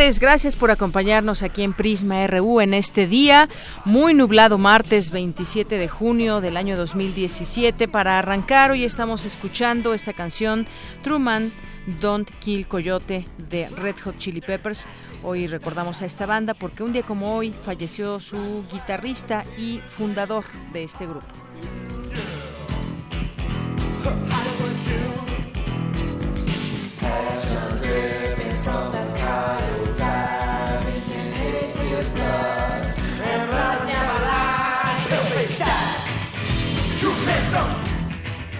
Tardes, gracias por acompañarnos aquí en Prisma RU en este día, muy nublado martes 27 de junio del año 2017. Para arrancar, hoy estamos escuchando esta canción Truman Don't Kill Coyote de Red Hot Chili Peppers. Hoy recordamos a esta banda porque un día como hoy falleció su guitarrista y fundador de este grupo.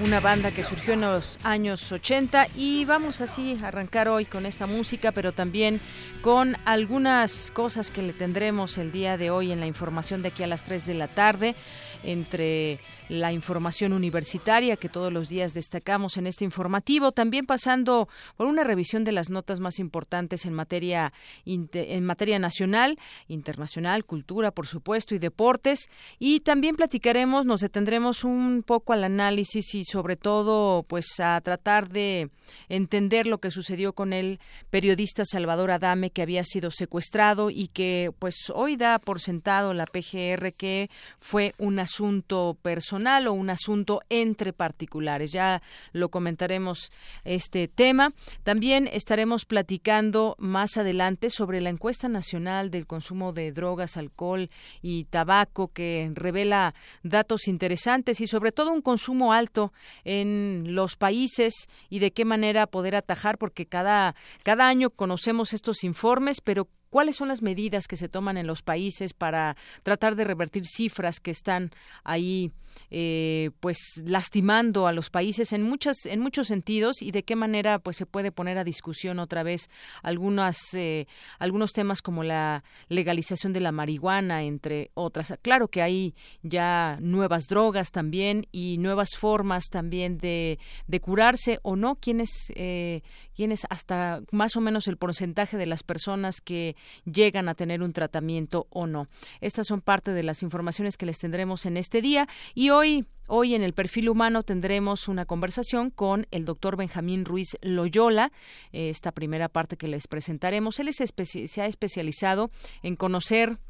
Una banda que surgió en los años 80 y vamos así a arrancar hoy con esta música, pero también con algunas cosas que le tendremos el día de hoy en la información de aquí a las 3 de la tarde entre la información universitaria que todos los días destacamos en este informativo, también pasando por una revisión de las notas más importantes en materia en materia nacional, internacional, cultura, por supuesto, y deportes, y también platicaremos, nos detendremos un poco al análisis y sobre todo pues a tratar de entender lo que sucedió con el periodista Salvador Adame que había sido secuestrado y que pues hoy da por sentado la PGR que fue un asunto personal o un asunto entre particulares. Ya lo comentaremos este tema. También estaremos platicando más adelante sobre la encuesta nacional del consumo de drogas, alcohol y tabaco que revela datos interesantes y sobre todo un consumo alto en los países y de qué manera poder atajar porque cada cada año conocemos estos informes, pero ¿Cuáles son las medidas que se toman en los países para tratar de revertir cifras que están ahí eh, pues lastimando a los países en muchas en muchos sentidos y de qué manera pues se puede poner a discusión otra vez algunas eh, algunos temas como la legalización de la marihuana entre otras. Claro que hay ya nuevas drogas también y nuevas formas también de, de curarse o no quienes eh, quienes hasta más o menos el porcentaje de las personas que llegan a tener un tratamiento o no. Estas son parte de las informaciones que les tendremos en este día hoy Hoy en el perfil humano tendremos una conversación con el doctor Benjamín Ruiz Loyola, esta primera parte que les presentaremos. Él se ha especializado en conocer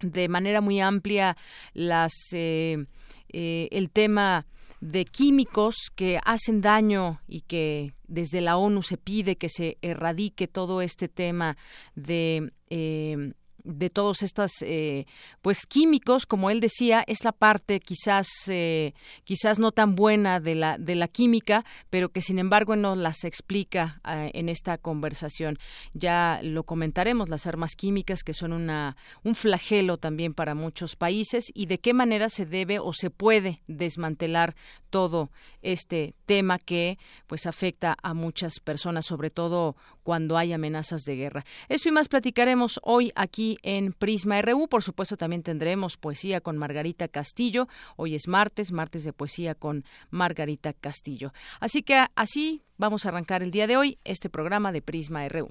de manera muy amplia las, eh, eh, el tema de químicos que hacen daño y que desde la ONU se pide que se erradique todo este tema de eh, de todos estos eh, pues químicos como él decía es la parte quizás eh, quizás no tan buena de la de la química pero que sin embargo nos las explica eh, en esta conversación. Ya lo comentaremos las armas químicas que son una un flagelo también para muchos países y de qué manera se debe o se puede desmantelar todo este tema que pues afecta a muchas personas sobre todo cuando hay amenazas de guerra eso y más platicaremos hoy aquí en Prisma RU. Por supuesto, también tendremos poesía con Margarita Castillo. Hoy es martes, martes de poesía con Margarita Castillo. Así que así vamos a arrancar el día de hoy este programa de Prisma RU.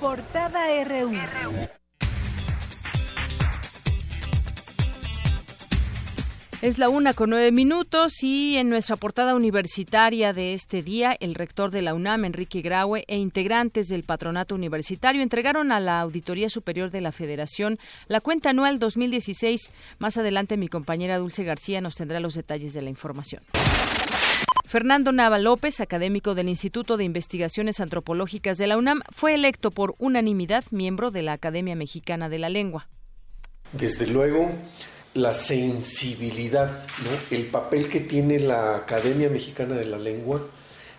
Portada RU. Es la una con nueve minutos y en nuestra portada universitaria de este día, el rector de la UNAM, Enrique Graue, e integrantes del patronato universitario entregaron a la Auditoría Superior de la Federación la cuenta anual 2016. Más adelante mi compañera Dulce García nos tendrá los detalles de la información. Fernando Nava López, académico del Instituto de Investigaciones Antropológicas de la UNAM, fue electo por unanimidad miembro de la Academia Mexicana de la Lengua. Desde luego, la sensibilidad, el papel que tiene la Academia Mexicana de la Lengua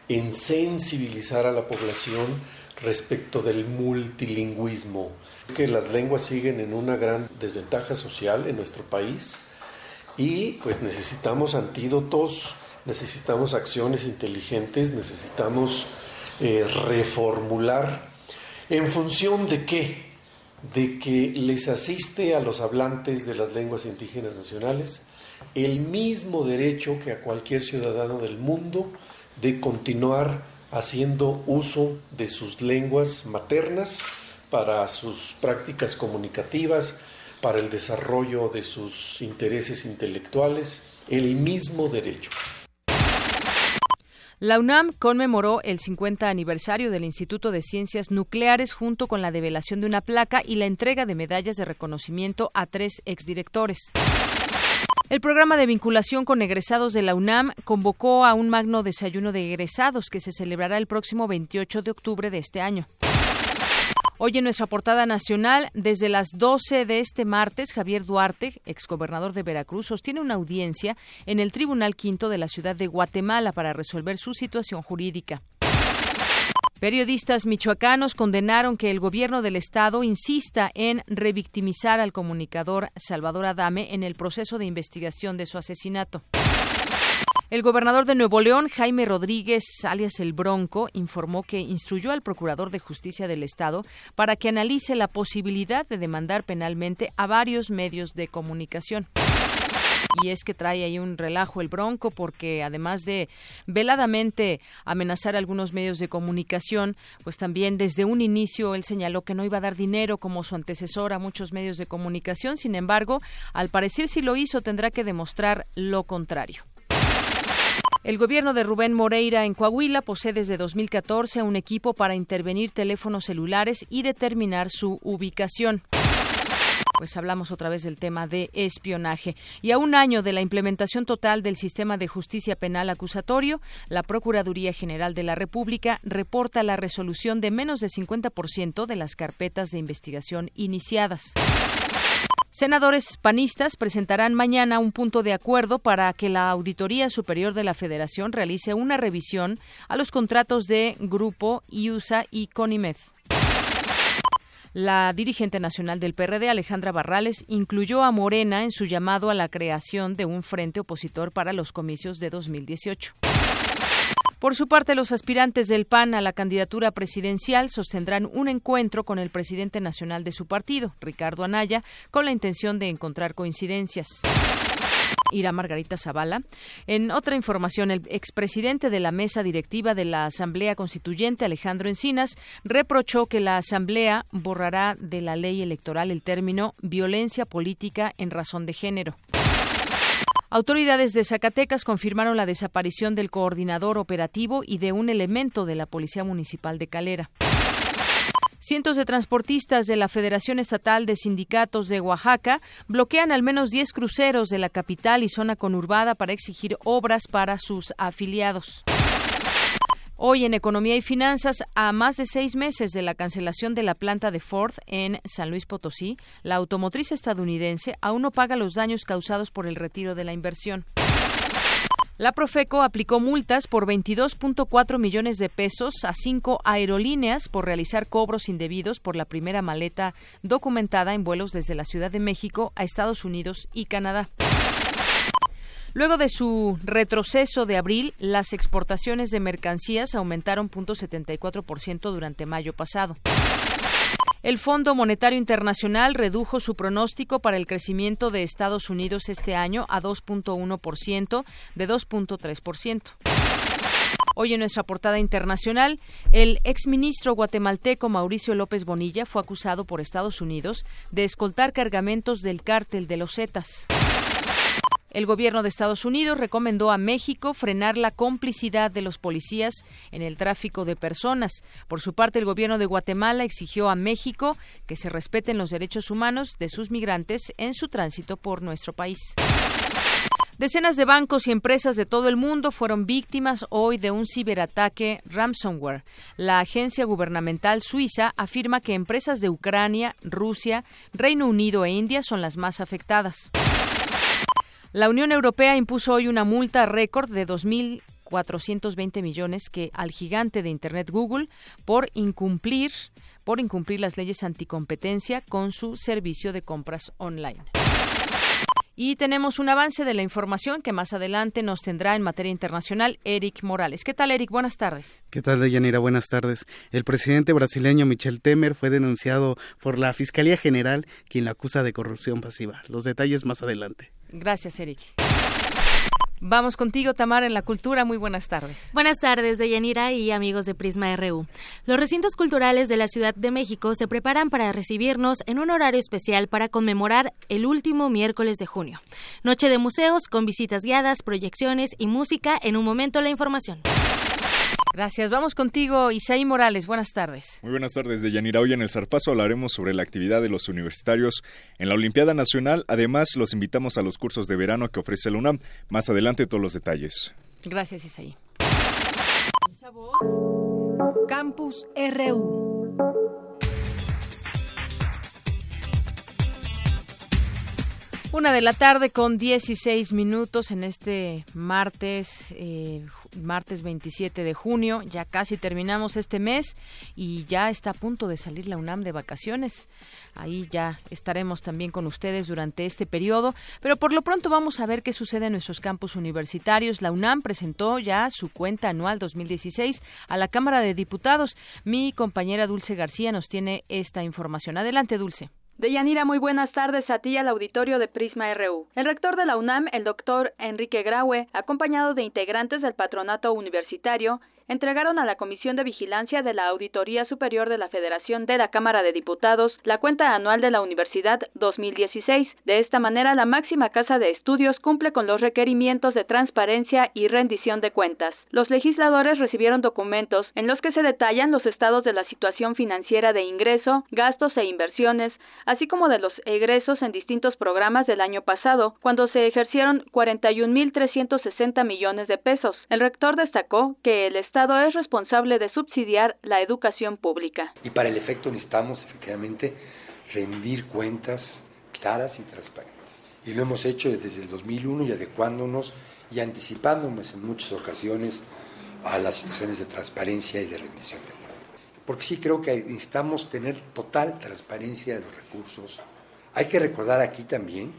en sensibilizar a la población respecto del multilingüismo. Que las lenguas siguen en una gran desventaja social en nuestro país y pues necesitamos antídotos, necesitamos acciones inteligentes, necesitamos eh, reformular. En función de qué, de que les asiste a los hablantes de las lenguas indígenas nacionales el mismo derecho que a cualquier ciudadano del mundo de continuar haciendo uso de sus lenguas maternas para sus prácticas comunicativas, para el desarrollo de sus intereses intelectuales, el mismo derecho. La UNAM conmemoró el 50 aniversario del Instituto de Ciencias Nucleares junto con la develación de una placa y la entrega de medallas de reconocimiento a tres exdirectores. El programa de vinculación con egresados de la UNAM convocó a un magno desayuno de egresados que se celebrará el próximo 28 de octubre de este año. Hoy en nuestra portada nacional, desde las 12 de este martes, Javier Duarte, exgobernador de Veracruz, sostiene una audiencia en el Tribunal Quinto de la ciudad de Guatemala para resolver su situación jurídica. Periodistas michoacanos condenaron que el gobierno del estado insista en revictimizar al comunicador Salvador Adame en el proceso de investigación de su asesinato. El gobernador de Nuevo León, Jaime Rodríguez, alias el Bronco, informó que instruyó al Procurador de Justicia del Estado para que analice la posibilidad de demandar penalmente a varios medios de comunicación. Y es que trae ahí un relajo el Bronco porque además de veladamente amenazar a algunos medios de comunicación, pues también desde un inicio él señaló que no iba a dar dinero como su antecesor a muchos medios de comunicación. Sin embargo, al parecer si lo hizo tendrá que demostrar lo contrario. El gobierno de Rubén Moreira en Coahuila posee desde 2014 un equipo para intervenir teléfonos celulares y determinar su ubicación pues hablamos otra vez del tema de espionaje. Y a un año de la implementación total del sistema de justicia penal acusatorio, la Procuraduría General de la República reporta la resolución de menos de 50% de las carpetas de investigación iniciadas. Senadores panistas presentarán mañana un punto de acuerdo para que la Auditoría Superior de la Federación realice una revisión a los contratos de Grupo IUSA y CONIMED. La dirigente nacional del PRD, Alejandra Barrales, incluyó a Morena en su llamado a la creación de un frente opositor para los comicios de 2018. Por su parte, los aspirantes del PAN a la candidatura presidencial sostendrán un encuentro con el presidente nacional de su partido, Ricardo Anaya, con la intención de encontrar coincidencias. Irá Margarita Zavala. En otra información, el expresidente de la mesa directiva de la Asamblea Constituyente, Alejandro Encinas, reprochó que la Asamblea borrará de la ley electoral el término violencia política en razón de género. Autoridades de Zacatecas confirmaron la desaparición del coordinador operativo y de un elemento de la Policía Municipal de Calera. Cientos de transportistas de la Federación Estatal de Sindicatos de Oaxaca bloquean al menos 10 cruceros de la capital y zona conurbada para exigir obras para sus afiliados. Hoy en Economía y Finanzas, a más de seis meses de la cancelación de la planta de Ford en San Luis Potosí, la automotriz estadounidense aún no paga los daños causados por el retiro de la inversión. La Profeco aplicó multas por 22.4 millones de pesos a cinco aerolíneas por realizar cobros indebidos por la primera maleta documentada en vuelos desde la Ciudad de México a Estados Unidos y Canadá. Luego de su retroceso de abril, las exportaciones de mercancías aumentaron 0.74% durante mayo pasado. El Fondo Monetario Internacional redujo su pronóstico para el crecimiento de Estados Unidos este año a 2.1% de 2.3%. Hoy en nuestra portada internacional, el exministro guatemalteco Mauricio López Bonilla fue acusado por Estados Unidos de escoltar cargamentos del cártel de los Zetas. El gobierno de Estados Unidos recomendó a México frenar la complicidad de los policías en el tráfico de personas. Por su parte, el gobierno de Guatemala exigió a México que se respeten los derechos humanos de sus migrantes en su tránsito por nuestro país. Decenas de bancos y empresas de todo el mundo fueron víctimas hoy de un ciberataque ransomware. La agencia gubernamental suiza afirma que empresas de Ucrania, Rusia, Reino Unido e India son las más afectadas. La Unión Europea impuso hoy una multa récord de 2.420 millones que al gigante de Internet Google por incumplir por incumplir las leyes anticompetencia con su servicio de compras online. Y tenemos un avance de la información que más adelante nos tendrá en materia internacional Eric Morales. ¿Qué tal, Eric? Buenas tardes. ¿Qué tal, Deyanira? Buenas tardes. El presidente brasileño Michel Temer fue denunciado por la Fiscalía General, quien lo acusa de corrupción pasiva. Los detalles más adelante. Gracias, Eric. Vamos contigo, Tamara, en la cultura. Muy buenas tardes. Buenas tardes, Deyanira y amigos de Prisma RU. Los recintos culturales de la Ciudad de México se preparan para recibirnos en un horario especial para conmemorar el último miércoles de junio. Noche de museos con visitas guiadas, proyecciones y música. En un momento, la información. Gracias. Vamos contigo, Isaí Morales. Buenas tardes. Muy buenas tardes, Deyanira. Hoy en el Zarpazo hablaremos sobre la actividad de los universitarios en la Olimpiada Nacional. Además, los invitamos a los cursos de verano que ofrece la UNAM. Más adelante, todos los detalles. Gracias, Isaí. Campus RU. Una de la tarde con 16 minutos en este martes, eh, martes 27 de junio. Ya casi terminamos este mes y ya está a punto de salir la UNAM de vacaciones. Ahí ya estaremos también con ustedes durante este periodo. Pero por lo pronto vamos a ver qué sucede en nuestros campus universitarios. La UNAM presentó ya su cuenta anual 2016 a la Cámara de Diputados. Mi compañera Dulce García nos tiene esta información. Adelante, Dulce. Deyanira, muy buenas tardes a ti y al auditorio de Prisma RU. El rector de la UNAM, el doctor Enrique Graue, acompañado de integrantes del patronato universitario, entregaron a la Comisión de Vigilancia de la Auditoría Superior de la Federación de la Cámara de Diputados la cuenta anual de la Universidad 2016. De esta manera, la máxima casa de estudios cumple con los requerimientos de transparencia y rendición de cuentas. Los legisladores recibieron documentos en los que se detallan los estados de la situación financiera de ingreso, gastos e inversiones, así como de los egresos en distintos programas del año pasado, cuando se ejercieron 41.360 millones de pesos. El rector destacó que el es responsable de subsidiar la educación pública. Y para el efecto necesitamos efectivamente rendir cuentas claras y transparentes. Y lo hemos hecho desde el 2001 y adecuándonos y anticipándonos en muchas ocasiones a las situaciones de transparencia y de rendición de cuentas. Porque sí creo que necesitamos tener total transparencia de los recursos. Hay que recordar aquí también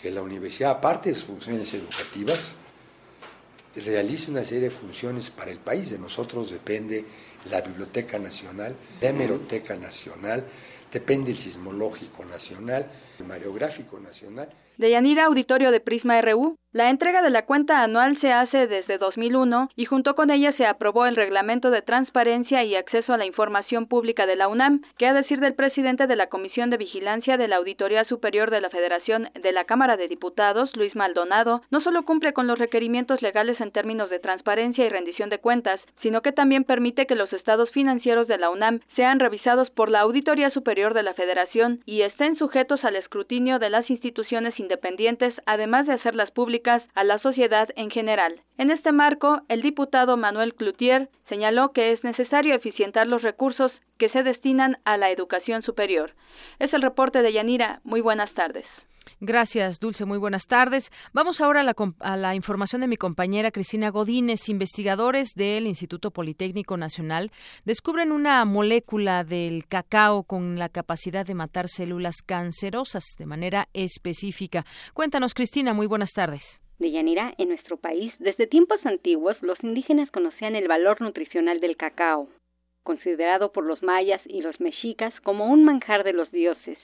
que la universidad, aparte de sus funciones educativas, realiza una serie de funciones para el país. De nosotros depende la Biblioteca Nacional, la Hemeroteca Nacional, depende el Sismológico Nacional, el Mareográfico Nacional. De Yanira Auditorio de Prisma RU, la entrega de la cuenta anual se hace desde 2001 y junto con ella se aprobó el Reglamento de Transparencia y Acceso a la Información Pública de la UNAM, que a decir del presidente de la Comisión de Vigilancia de la Auditoría Superior de la Federación de la Cámara de Diputados, Luis Maldonado, no solo cumple con los requerimientos legales en términos de transparencia y rendición de cuentas, sino que también permite que los estados financieros de la UNAM sean revisados por la Auditoría Superior de la Federación y estén sujetos al escrutinio de las instituciones independientes, además de hacerlas públicas a la sociedad en general. En este marco, el diputado Manuel Cloutier señaló que es necesario eficientar los recursos que se destinan a la educación superior. Es el reporte de Yanira. Muy buenas tardes. Gracias, Dulce. Muy buenas tardes. Vamos ahora a la, a la, información de mi compañera Cristina Godínez. Investigadores del Instituto Politécnico Nacional descubren una molécula del cacao con la capacidad de matar células cancerosas de manera específica. Cuéntanos, Cristina. Muy buenas tardes. Deyanira, en nuestro país, desde tiempos antiguos, los indígenas conocían el valor nutricional del cacao, considerado por los mayas y los mexicas como un manjar de los dioses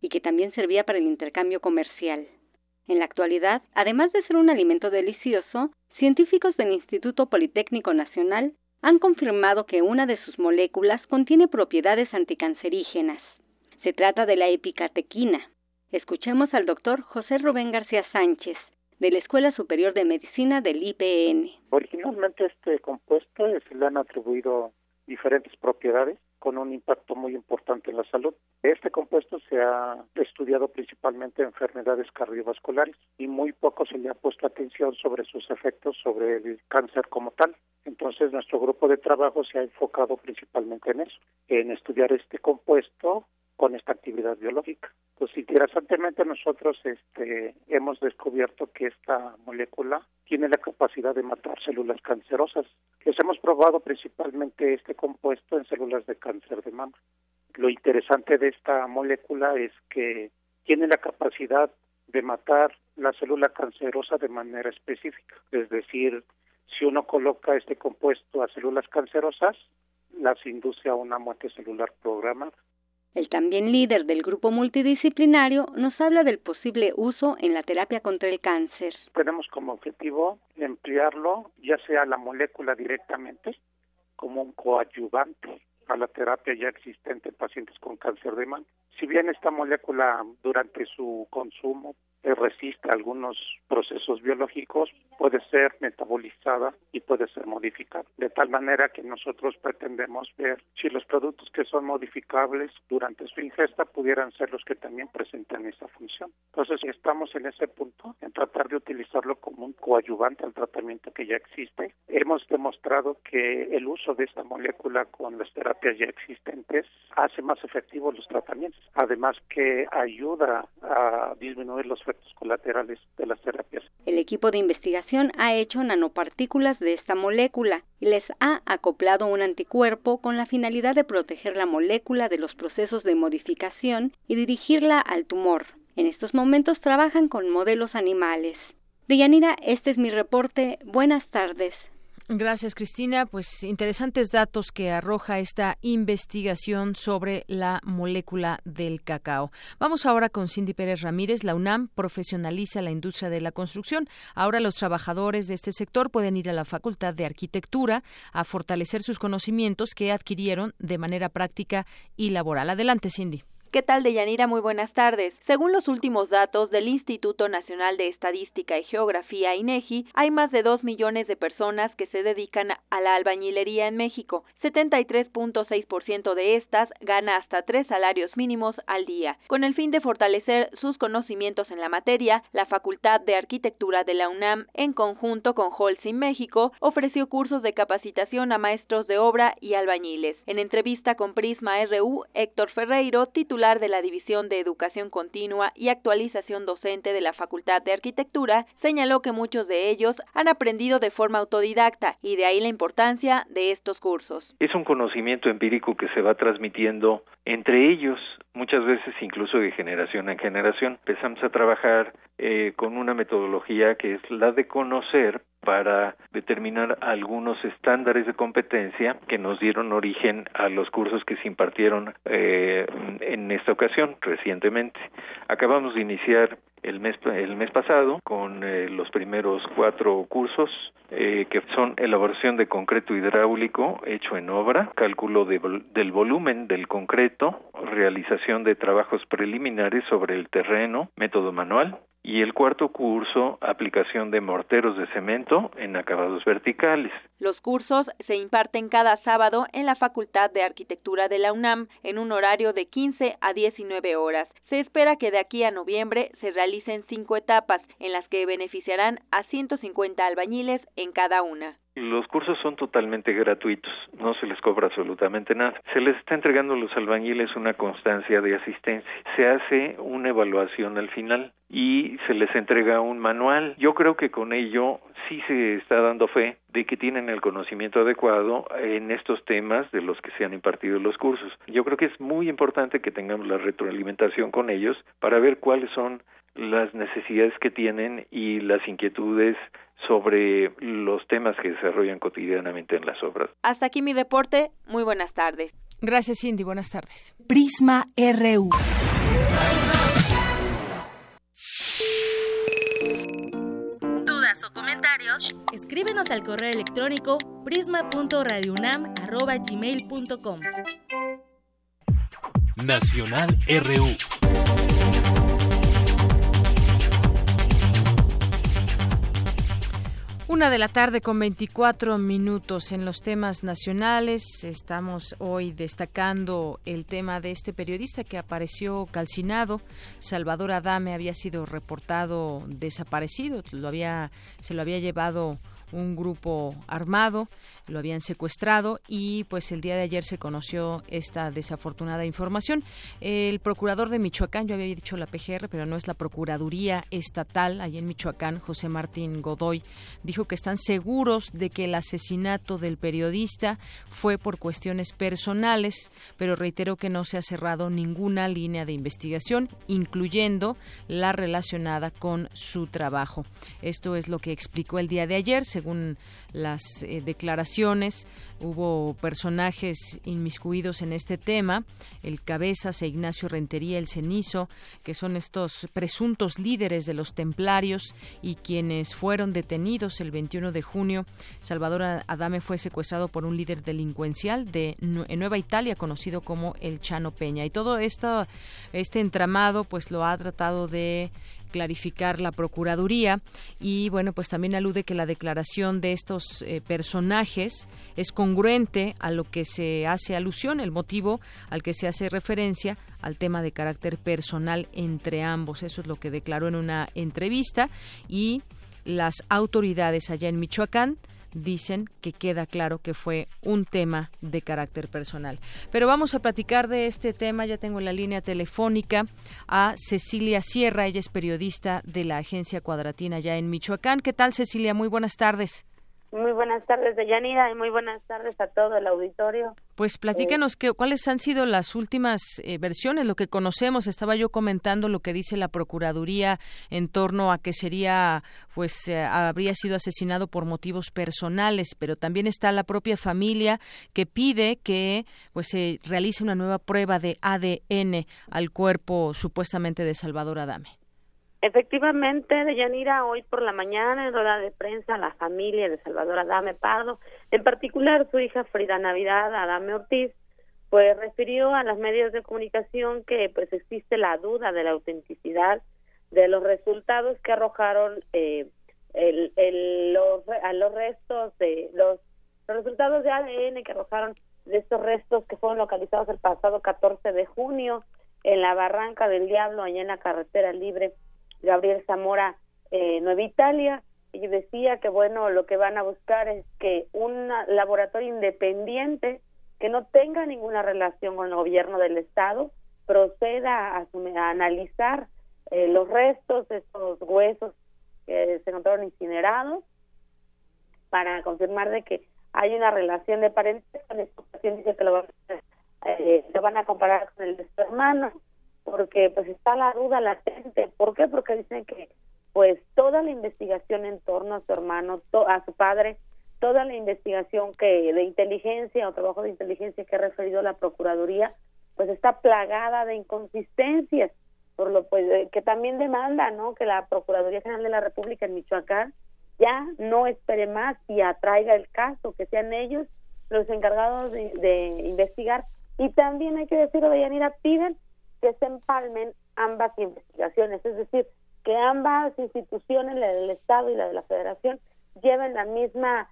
y que también servía para el intercambio comercial. En la actualidad, además de ser un alimento delicioso, científicos del Instituto Politécnico Nacional han confirmado que una de sus moléculas contiene propiedades anticancerígenas. Se trata de la epicatequina. Escuchemos al doctor José Rubén García Sánchez, de la Escuela Superior de Medicina del IPN. Originalmente este compuesto se le han atribuido diferentes propiedades con un impacto muy importante en la salud. Este compuesto se ha estudiado principalmente en enfermedades cardiovasculares y muy poco se le ha puesto atención sobre sus efectos sobre el cáncer como tal. Entonces nuestro grupo de trabajo se ha enfocado principalmente en eso, en estudiar este compuesto con esta actividad biológica. Pues interesantemente nosotros este, hemos descubierto que esta molécula tiene la capacidad de matar células cancerosas. Les hemos probado principalmente este compuesto en células de cáncer de mama. Lo interesante de esta molécula es que tiene la capacidad de matar la célula cancerosa de manera específica. Es decir, si uno coloca este compuesto a células cancerosas, las induce a una muerte celular programada. El también líder del grupo multidisciplinario nos habla del posible uso en la terapia contra el cáncer. Tenemos como objetivo emplearlo ya sea la molécula directamente como un coadyuvante a la terapia ya existente en pacientes con cáncer de mama. Si bien esta molécula durante su consumo resiste algunos procesos biológicos, puede ser metabolizada y puede ser modificada. De tal manera que nosotros pretendemos ver si los productos que son modificables durante su ingesta pudieran ser los que también presentan esa función. Entonces estamos en ese punto, en tratar de utilizarlo como un coadyuvante al tratamiento que ya existe. Hemos demostrado que el uso de esta molécula con las terapias ya existentes hace más efectivos los tratamientos, además que ayuda a disminuir los colaterales de las terapias. El equipo de investigación ha hecho nanopartículas de esta molécula y les ha acoplado un anticuerpo con la finalidad de proteger la molécula de los procesos de modificación y dirigirla al tumor. En estos momentos trabajan con modelos animales. Deyanira, este es mi reporte. Buenas tardes. Gracias, Cristina. Pues interesantes datos que arroja esta investigación sobre la molécula del cacao. Vamos ahora con Cindy Pérez Ramírez. La UNAM profesionaliza la industria de la construcción. Ahora los trabajadores de este sector pueden ir a la Facultad de Arquitectura a fortalecer sus conocimientos que adquirieron de manera práctica y laboral. Adelante, Cindy. ¿Qué tal, Deyanira? Muy buenas tardes. Según los últimos datos del Instituto Nacional de Estadística y Geografía, INEGI, hay más de dos millones de personas que se dedican a la albañilería en México. 73.6% de estas gana hasta tres salarios mínimos al día. Con el fin de fortalecer sus conocimientos en la materia, la Facultad de Arquitectura de la UNAM, en conjunto con Holcim México, ofreció cursos de capacitación a maestros de obra y albañiles. En entrevista con Prisma RU, Héctor Ferreiro, titular de la División de Educación Continua y Actualización Docente de la Facultad de Arquitectura, señaló que muchos de ellos han aprendido de forma autodidacta y de ahí la importancia de estos cursos. Es un conocimiento empírico que se va transmitiendo entre ellos, muchas veces incluso de generación en generación. Empezamos a trabajar eh, con una metodología que es la de conocer para determinar algunos estándares de competencia que nos dieron origen a los cursos que se impartieron eh, en esta ocasión recientemente. Acabamos de iniciar el mes el mes pasado con eh, los primeros cuatro cursos eh, que son elaboración de concreto hidráulico hecho en obra, cálculo del volumen del concreto, realización de trabajos preliminares sobre el terreno, método manual, y el cuarto curso, aplicación de morteros de cemento en acabados verticales. Los cursos se imparten cada sábado en la Facultad de Arquitectura de la UNAM en un horario de 15 a 19 horas. Se espera que de aquí a noviembre se realicen cinco etapas en las que beneficiarán a 150 albañiles en cada una. Los cursos son totalmente gratuitos, no se les cobra absolutamente nada. Se les está entregando a los albañiles una constancia de asistencia. Se hace una evaluación al final y se les entrega un manual. Yo creo que con ello sí se está dando fe de que tienen el conocimiento adecuado en estos temas de los que se han impartido los cursos. Yo creo que es muy importante que tengamos la retroalimentación con ellos para ver cuáles son las necesidades que tienen y las inquietudes sobre los temas que desarrollan cotidianamente en las obras. Hasta aquí mi reporte. Muy buenas tardes. Gracias, Cindy. Buenas tardes. Prisma RU. o comentarios, escríbenos al correo electrónico prisma.radiounam@gmail.com. Nacional RU. Una de la tarde con 24 minutos en los temas nacionales. Estamos hoy destacando el tema de este periodista que apareció calcinado. Salvador Adame había sido reportado desaparecido. Lo había, se lo había llevado un grupo armado lo habían secuestrado y pues el día de ayer se conoció esta desafortunada información. El procurador de Michoacán, yo había dicho la PGR, pero no es la Procuraduría Estatal, ahí en Michoacán, José Martín Godoy, dijo que están seguros de que el asesinato del periodista fue por cuestiones personales, pero reiteró que no se ha cerrado ninguna línea de investigación, incluyendo la relacionada con su trabajo. Esto es lo que explicó el día de ayer, según las eh, declaraciones. Hubo personajes inmiscuidos en este tema, el Cabezas e Ignacio Rentería el Cenizo, que son estos presuntos líderes de los templarios y quienes fueron detenidos el 21 de junio. Salvador Adame fue secuestrado por un líder delincuencial de Nueva Italia conocido como el Chano Peña. Y todo esto, este entramado pues lo ha tratado de clarificar la Procuraduría y bueno, pues también alude que la declaración de estos eh, personajes es congruente a lo que se hace alusión, el motivo al que se hace referencia al tema de carácter personal entre ambos. Eso es lo que declaró en una entrevista y las autoridades allá en Michoacán dicen que queda claro que fue un tema de carácter personal. Pero vamos a platicar de este tema, ya tengo en la línea telefónica a Cecilia Sierra, ella es periodista de la agencia Cuadratina ya en Michoacán. ¿Qué tal Cecilia? Muy buenas tardes. Muy buenas tardes, Deyanira, y muy buenas tardes a todo el auditorio. Pues platícanos que, cuáles han sido las últimas eh, versiones, lo que conocemos. Estaba yo comentando lo que dice la Procuraduría en torno a que sería, pues, eh, habría sido asesinado por motivos personales, pero también está la propia familia que pide que, pues, se realice una nueva prueba de ADN al cuerpo supuestamente de Salvador Adame. Efectivamente, Deyanira, hoy por la mañana en rueda de prensa, la familia de Salvador Adame Pardo, en particular su hija Frida Navidad Adame Ortiz, pues refirió a los medios de comunicación que pues existe la duda de la autenticidad de los resultados que arrojaron eh, el, el, los, a los restos de los, los resultados de ADN que arrojaron de estos restos que fueron localizados el pasado 14 de junio en la Barranca del Diablo, allá en la carretera libre Gabriel Zamora eh, Nueva Italia y decía que bueno lo que van a buscar es que un laboratorio independiente que no tenga ninguna relación con el gobierno del estado proceda a, analizar eh, los restos de estos huesos que se encontraron incinerados para confirmar de que hay una relación de parentesco. En esta ocasión dice que lo van, eh, lo van a comparar con el de su hermano porque pues está la duda latente. ¿Por qué? Porque dicen que pues toda la investigación en torno a su hermano, a su padre, toda la investigación que de inteligencia o trabajo de inteligencia que ha referido la Procuraduría, pues está plagada de inconsistencias, por lo pues eh, que también demanda, ¿no? Que la Procuraduría General de la República en Michoacán ya no espere más y atraiga el caso, que sean ellos los encargados de, de investigar. Y también hay que decirlo, Deyanira, piden que se empalmen ambas investigaciones, es decir, que ambas instituciones, la del Estado y la de la Federación, lleven la misma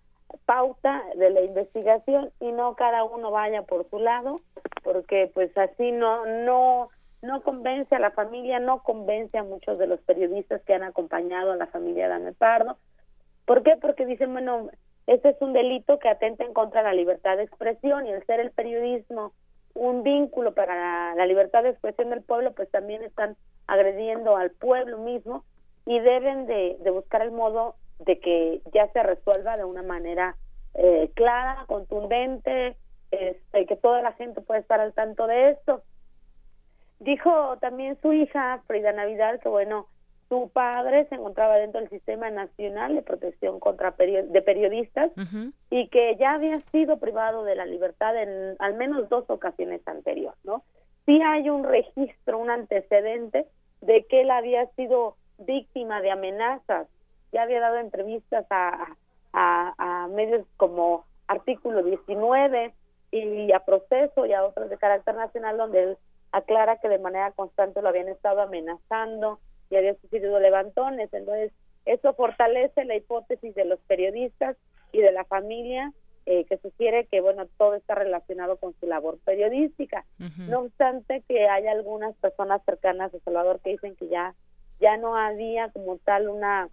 pauta de la investigación y no cada uno vaya por su lado, porque pues así no no no convence a la familia, no convence a muchos de los periodistas que han acompañado a la familia Dame Pardo. ¿Por qué? Porque dicen, bueno, este es un delito que atenta en contra de la libertad de expresión y el ser el periodismo un vínculo para la, libertad de expresión del pueblo, pues también están agrediendo al pueblo mismo y deben de, buscar el modo de que ya se resuelva de una manera eh, clara, contundente, este, que toda la gente pueda estar al tanto de esto. Dijo también su hija, Frida Navidad, que bueno, su padre se encontraba dentro del Sistema Nacional de Protección contra de Periodistas y que ya había sido privado de la libertad en al menos dos ocasiones anteriores, ¿no? Sí hay un registro, un antecedente de que él había sido víctima de amenazas. Ya había dado entrevistas a, a, a medios como Artículo 19 y a Proceso y a otros de carácter nacional donde él aclara que de manera constante lo habían estado amenazando y había sucedido levantones. Entonces, eso fortalece la hipótesis de los periodistas y de la familia eh, que sugiere que, bueno, todo está relacionado con su labor periodística. No obstante que hay algunas personas cercanas a Salvador que dicen que ya, ya no había como tal una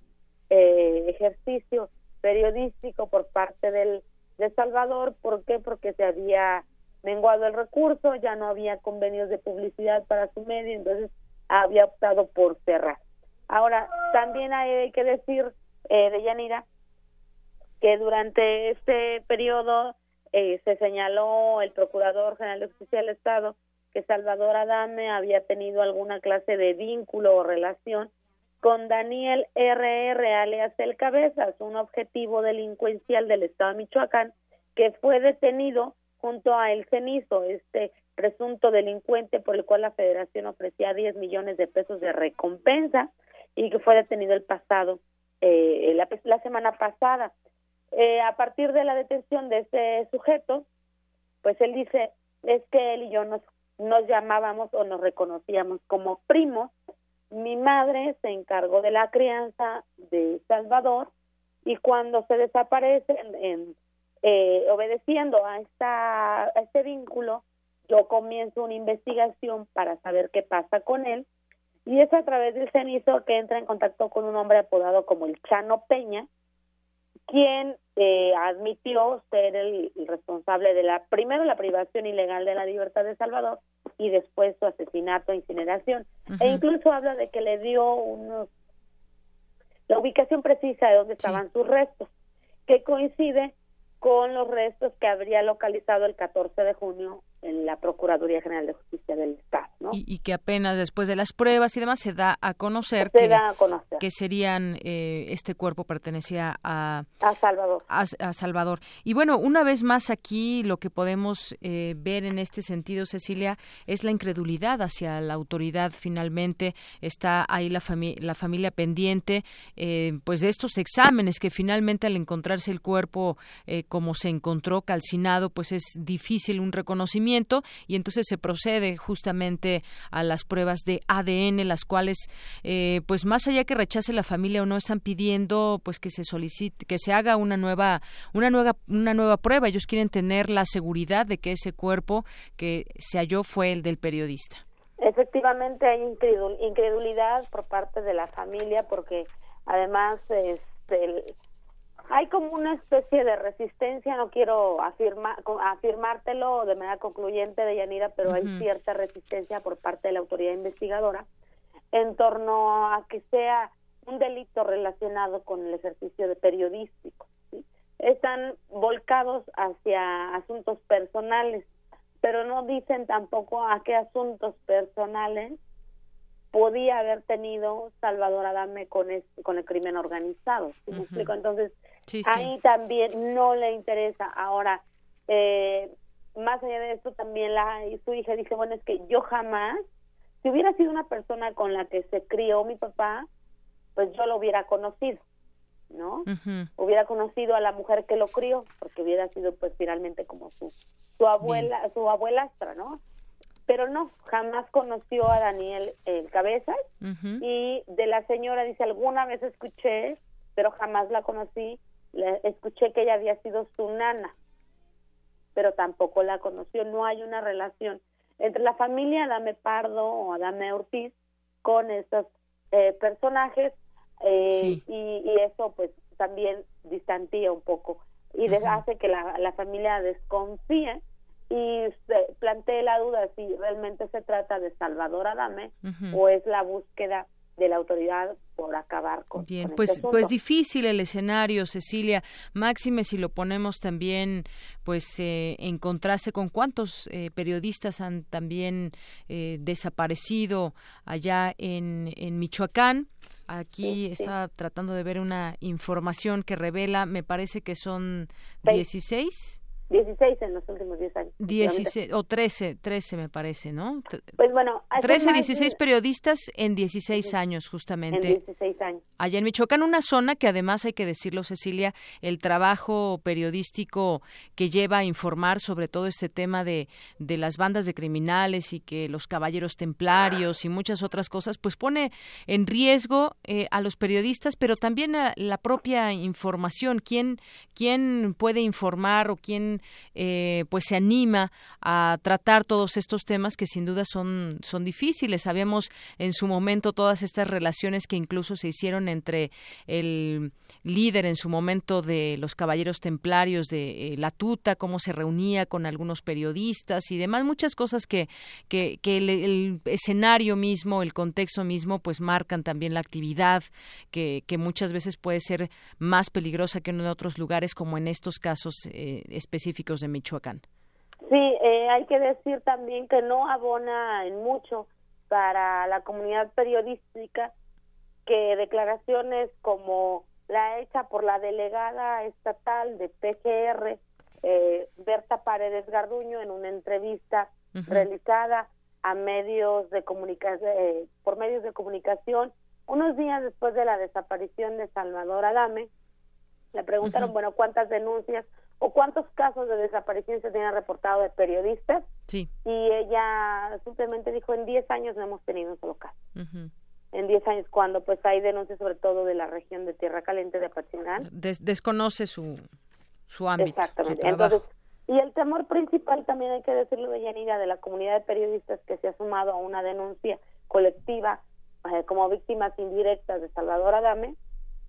eh, ejercicio periodístico por parte del de Salvador, ¿por qué? Porque se había menguado el recurso, ya no había convenios de publicidad para su medio, entonces había optado por cerrar. Ahora, también hay que decir, eh, de Yanira, que durante este periodo eh, se señaló el Procurador General de Justicia del Estado que Salvador Adame había tenido alguna clase de vínculo o relación con Daniel RR alias El Cabezas, un objetivo delincuencial del Estado de Michoacán que fue detenido junto a El Cenizo, este presunto delincuente por el cual la federación ofrecía 10 millones de pesos de recompensa y que fue detenido el pasado, eh, la, la, semana pasada. Eh, a partir de la detención de ese sujeto, pues él dice, es que él y yo nos, nos llamábamos o nos reconocíamos como primos. Mi madre se encargó de la crianza de Salvador y cuando se desaparece, en, eh, obedeciendo a, esta, a este vínculo, yo comienzo una investigación para saber qué pasa con él. Y es a través del cenizo que entra en contacto con un hombre apodado como el Chano Peña, quien eh, admitió ser el, responsable de la primero la privación ilegal de la libertad de Salvador y después su asesinato e incineración. E incluso habla de que le dio unos la ubicación precisa de dónde estaban sus restos que coincide con los restos que habría localizado el 14 de junio en la Procuraduría General de Justicia del Estado. ¿no? Y, que apenas después de las pruebas y demás se da a conocer, que, que serían, eh, este cuerpo pertenecía a, a Salvador. A, Salvador. Y bueno, una vez más aquí lo que podemos eh, ver en este sentido, Cecilia, es la incredulidad hacia la autoridad. Finalmente está ahí la, la familia pendiente eh, pues de estos exámenes que finalmente al encontrarse el cuerpo como se encontró calcinado, pues es difícil un reconocimiento y entonces se procede justamente a las pruebas de ADN, las cuales, eh, pues más allá que rechace la familia o no, están pidiendo pues que se solicite, que se haga una nueva, una nueva, una nueva prueba. Ellos quieren tener la seguridad de que ese cuerpo que se halló fue el del periodista. Efectivamente hay incredulidad por parte de la familia porque además este, hay como una especie de resistencia, no quiero afirmar, afirmártelo de manera concluyente de Yanira, pero hay cierta resistencia por parte de la autoridad investigadora en torno a que sea un delito relacionado con el ejercicio de periodístico. Están volcados hacia asuntos personales, pero no dicen tampoco a qué asuntos personales podía haber tenido Salvador Adame con, con el crimen organizado. me explico? Entonces, ahí también no le interesa. Ahora, eh, más allá de esto, también la, su hija dice, bueno, es que yo jamás, si hubiera sido una persona con la que se crió mi papá, pues yo lo hubiera conocido, ¿no? Hubiera conocido a la mujer que lo crió, porque hubiera sido pues finalmente como su, su abuela, su abuelastra, ¿no? pero no, jamás conoció a Daniel el Cabezas y de la señora dice, alguna vez escuché, pero jamás la conocí, escuché que ella había sido su nana, pero tampoco la conoció, no hay una relación entre la familia Adame Pardo o Adame Ortiz con estos eh, personajes eh, y, eso pues también distantía un poco y hace que la, la familia desconfíe y se plantee la duda si realmente se trata de Salvador Adame o es la búsqueda de la autoridad por acabar con bien este pues pues difícil el escenario Cecilia. Máxime si lo ponemos también pues eh, en contraste con cuántos eh, periodistas han también eh, desaparecido allá en, en Michoacán. Aquí está tratando de ver una información que revela, me parece que son 16 16 en los últimos 10 años. 16 o 13, 13 me parece, ¿no? Pues bueno, 13, 16 periodistas en 16 años justamente. En 16 años. Allá en Michoacán, una zona que además hay que decirlo, Cecilia, el trabajo periodístico que lleva a informar sobre todo este tema de, de las bandas de criminales y que los caballeros templarios y muchas otras cosas, pues pone en riesgo eh, a los periodistas, pero también a la propia información. ¿Quién, quién puede informar o quién eh, pues se anima a tratar todos estos temas que sin duda son, son difíciles. Sabemos en su momento todas estas relaciones que incluso se hicieron entre el líder en su momento de los caballeros templarios de eh, la tuta, cómo se reunía con algunos periodistas y demás, muchas cosas que, que, el, escenario mismo, el contexto mismo, pues marcan también la actividad que, que muchas veces puede ser más peligrosa que en otros lugares, como en estos casos eh, específicos de Michoacán. Sí, eh, hay que decir también que no abona en mucho para la comunidad periodística que declaraciones como la hecha por la delegada estatal de TGR, eh, Berta Paredes Garduño, en una entrevista realizada a medios de comunicación, eh, por medios de comunicación, unos días después de la desaparición de Salvador Adame, le preguntaron, bueno, ¿cuántas denuncias o cuántos casos de desaparición se tienen reportado de periodistas? Sí. Y ella simplemente dijo, en 10 años no hemos tenido un solo caso en 10 años cuando pues hay denuncias sobre todo de la región de Tierra Caliente de Apachingán. desconoce su, su ámbito. Exactamente. Entonces, y el temor principal también hay que decirlo de Yanira de la comunidad de periodistas que se ha sumado a una denuncia colectiva eh, como víctimas indirectas de Salvador Adame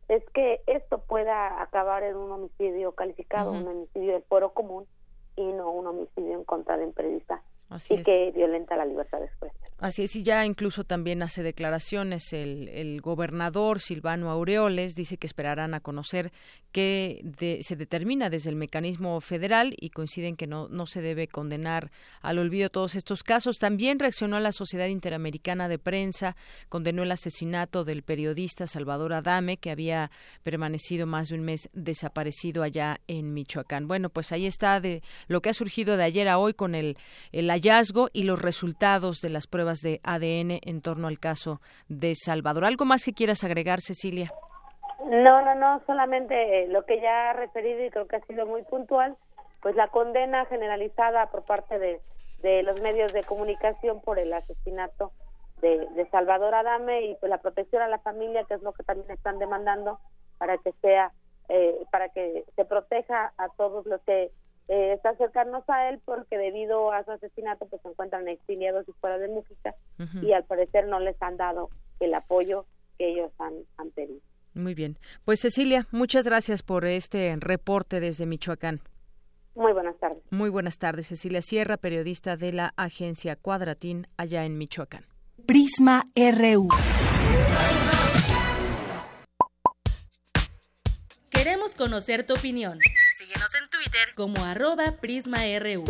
es que esto pueda acabar en un homicidio calificado, un homicidio del foro común y no un homicidio en contra de un periodista y que violenta la libertad de expresión. Así es, y ya incluso también hace declaraciones el, el gobernador Silvano Aureoles, dice que esperarán a conocer qué se determina desde el mecanismo federal y coinciden que no, no se debe condenar al olvido todos estos casos. También reaccionó la Sociedad Interamericana de Prensa, condenó el asesinato del periodista Salvador Adame, que había permanecido más de un mes desaparecido allá en Michoacán. Bueno, pues ahí está de lo que ha surgido de ayer a hoy con el, el hallazgo y los resultados de las pruebas de ADN en torno al caso de Salvador. ¿Algo más que quieras agregar, Cecilia? No, no, no, solamente eh, lo que ya ha referido y creo que ha sido muy puntual, pues la condena generalizada por parte de, los medios de comunicación por el asesinato de, de, Salvador Adame y pues la protección a la familia, que es lo que también están demandando para que sea, eh, para que se proteja a todos los que eh, están cercanos a él porque debido a su asesinato pues se encuentran exiliados y fuera de Música y al parecer no les han dado el apoyo que ellos han, han pedido. Muy bien. Pues Cecilia, muchas gracias por este reporte desde Michoacán. Muy buenas tardes. Muy buenas tardes, Cecilia Sierra, periodista de la agencia Cuadratín allá en Michoacán. Prisma RU. Queremos conocer tu opinión. Síguenos en Twitter como arroba PrismaRU.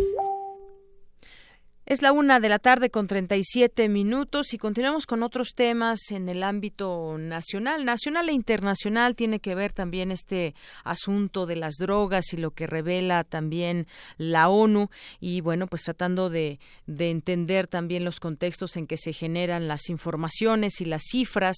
Es la una de la tarde con 37 minutos y continuamos con otros temas en el ámbito nacional, nacional e internacional. Tiene que ver también este asunto de las drogas y lo que revela también la ONU y bueno, pues tratando de, de entender también los contextos en que se generan las informaciones y las cifras,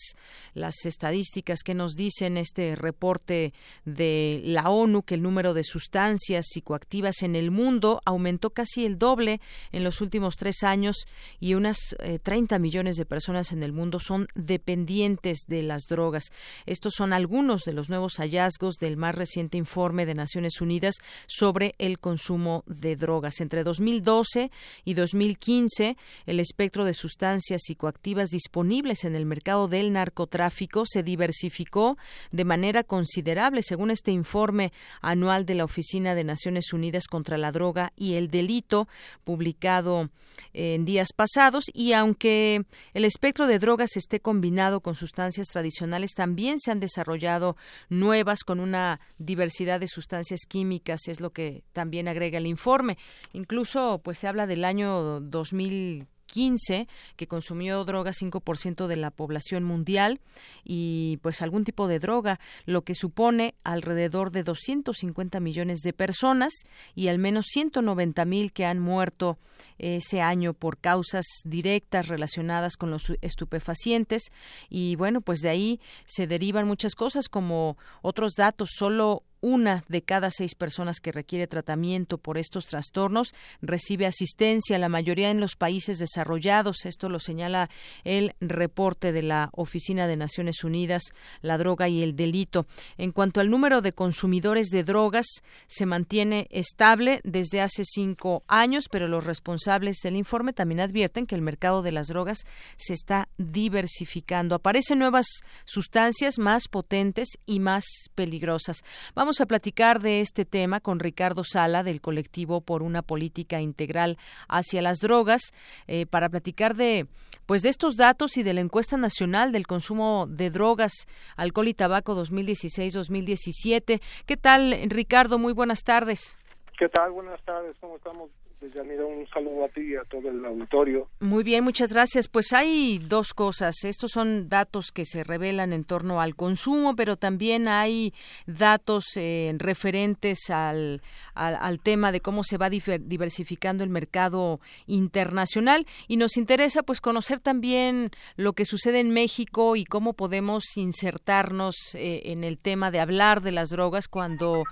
las estadísticas que nos dicen este reporte de la ONU que el número de sustancias psicoactivas en el mundo aumentó casi el doble en los últimos tres años y unas 30 eh, millones de personas en el mundo son dependientes de las drogas. Estos son algunos de los nuevos hallazgos del más reciente informe de Naciones Unidas sobre el consumo de drogas. Entre 2012 y 2015, el espectro de sustancias psicoactivas disponibles en el mercado del narcotráfico se diversificó de manera considerable, según este informe anual de la Oficina de Naciones Unidas contra la Droga y el Delito, publicado en días pasados y aunque el espectro de drogas esté combinado con sustancias tradicionales, también se han desarrollado nuevas con una diversidad de sustancias químicas, es lo que también agrega el informe. Incluso pues se habla del año 2000 2015 que consumió droga 5% de la población mundial y pues algún tipo de droga, lo que supone alrededor de 250 millones de personas y al menos 190 mil que han muerto ese año por causas directas relacionadas con los estupefacientes. Y bueno, pues de ahí se derivan muchas cosas como otros datos, solo una de cada seis personas que requiere tratamiento por estos trastornos recibe asistencia, la mayoría en los países desarrollados. Esto lo señala el reporte de la Oficina de Naciones Unidas, la droga y el delito. En cuanto al número de consumidores de drogas, se mantiene estable desde hace cinco años, pero los responsables del informe también advierten que el mercado de las drogas se está diversificando. Aparecen nuevas sustancias más potentes y más peligrosas. Vamos Vamos a platicar de este tema con Ricardo Sala del colectivo por una política integral hacia las drogas eh, para platicar de pues de estos datos y de la encuesta nacional del consumo de drogas, alcohol y tabaco 2016-2017. ¿Qué tal, Ricardo? Muy buenas tardes. ¿Qué tal? Buenas tardes. ¿Cómo estamos? Un saludo a ti y a todo el auditorio. Muy bien, muchas gracias. Pues hay dos cosas. Estos son datos que se revelan en torno al consumo, pero también hay datos eh, referentes al, al, tema de cómo se va diversificando el mercado internacional y nos interesa pues conocer también lo que sucede en México y cómo podemos insertarnos eh, en el tema de hablar de las drogas cuando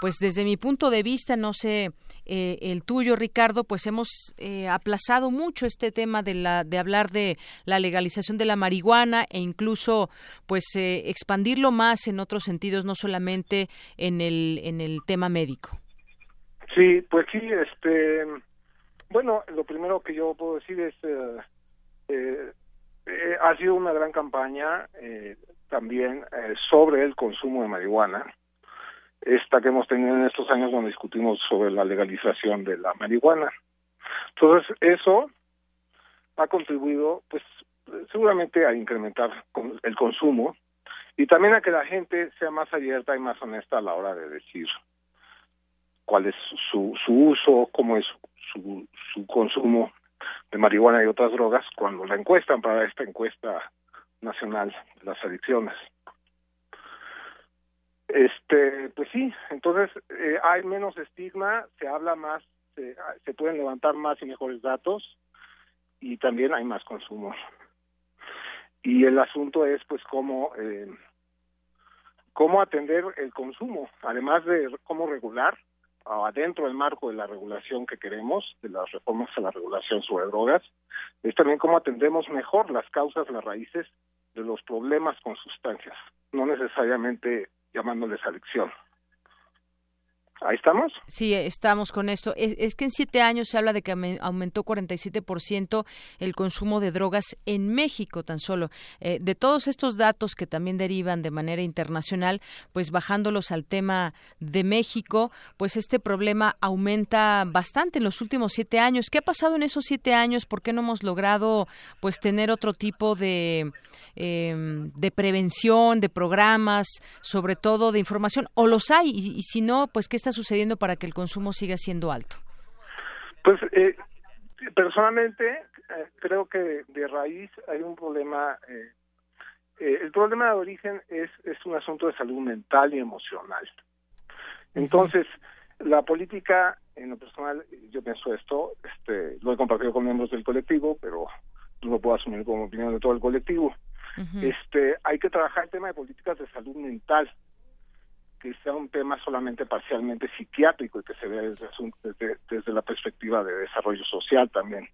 pues desde mi punto de vista no sé eh, el tuyo, Ricardo, pues hemos eh, aplazado mucho este tema de, la, de hablar de la legalización de la marihuana e incluso pues eh, expandirlo más en otros sentidos, no solamente en el, en el tema médico. Sí, pues sí, este, bueno, lo primero que yo puedo decir es, ha sido una gran campaña también sobre el consumo de marihuana esta que hemos tenido en estos años donde discutimos sobre la legalización de la marihuana. Entonces, eso ha contribuido, pues, seguramente a incrementar el consumo y también a que la gente sea más abierta y más honesta a la hora de decir cuál es su, su uso, cómo es su, su consumo de marihuana y otras drogas cuando la encuestan para esta encuesta nacional de las adicciones. Este, pues sí, entonces eh, hay menos estigma, se habla más, se, pueden levantar más y mejores datos y también hay más consumo. Y el asunto es, pues, cómo eh, cómo atender el consumo, además de cómo regular adentro del marco de la regulación que queremos, de las reformas a la regulación sobre drogas, es también cómo atendemos mejor las causas, las raíces de los problemas con sustancias, no necesariamente llamándoles adicción. ¿Ahí estamos? Sí, estamos con esto. Es, que en siete años se habla de que aumentó 47% el consumo de drogas en México tan solo. Eh, de todos estos datos que también derivan de manera internacional, pues bajándolos al tema de México, pues este problema aumenta bastante en los últimos siete años. ¿Qué ha pasado en esos siete años? ¿Por qué no hemos logrado pues tener otro tipo de, em, de prevención, de programas, sobre todo de información? ¿O los hay? Y, y si no, pues ¿qué está sucediendo para que el consumo siga siendo alto? Pues eh, personalmente eh, creo que de raíz hay un problema. Eh, el problema de origen es, es un asunto de salud mental y emocional. Entonces, la política, en lo personal, yo pienso esto, este, lo he compartido con miembros del colectivo, pero no lo puedo asumir como opinión de todo el colectivo. Este, hay que trabajar el tema de políticas de salud mental que sea un tema solamente parcialmente psiquiátrico y que se vea desde, desde, la perspectiva de desarrollo social también.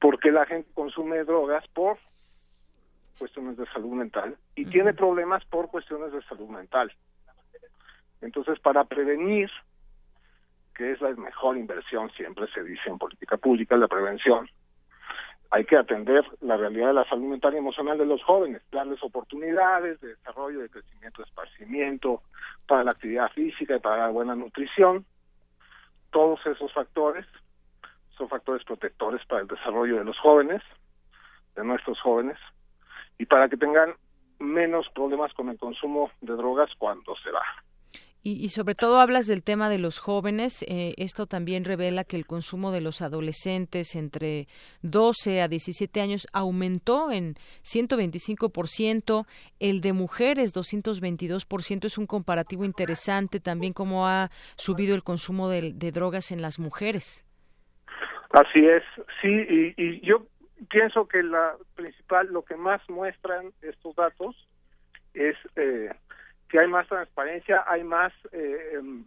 Porque la gente consume drogas por cuestiones de salud mental y tiene problemas por cuestiones de salud mental. Entonces, para prevenir, que es la mejor inversión, siempre se dice en política pública, la prevención, hay que atender la realidad de la salud mental y emocional de los jóvenes, darles oportunidades de desarrollo, de crecimiento, de esparcimiento, para la actividad física y para la buena nutrición. Todos esos factores son factores protectores para el desarrollo de los jóvenes, de nuestros jóvenes, y para que tengan menos problemas con el consumo de drogas cuando se va. Y, sobre todo hablas del tema de los jóvenes. Eh, esto también revela que el consumo de los adolescentes entre 12 a 17 años aumentó en 125%. El de mujeres, 222%. Es un comparativo interesante también cómo ha subido el consumo de, drogas en las mujeres. Así es, sí, y, y yo pienso que la principal, lo que más muestran estos datos es eh, que hay más transparencia, hay más eh, em,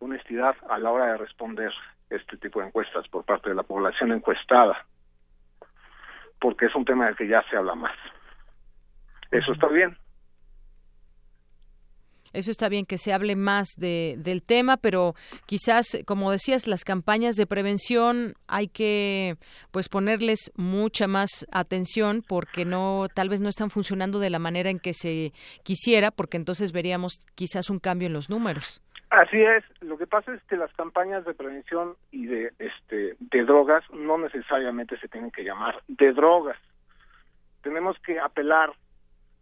honestidad a la hora de responder este tipo de encuestas por parte de la población encuestada, porque es un tema del que ya se habla más. Eso está bien. Eso está bien que se hable más de, del tema, pero quizás, como decías, las campañas de prevención hay que pues ponerles mucha más atención porque no tal vez no están funcionando de la manera en que se quisiera, porque entonces veríamos quizás un cambio en los números. Así es, lo que pasa es que las campañas de prevención y de este de drogas no necesariamente se tienen que llamar de drogas. Tenemos que apelar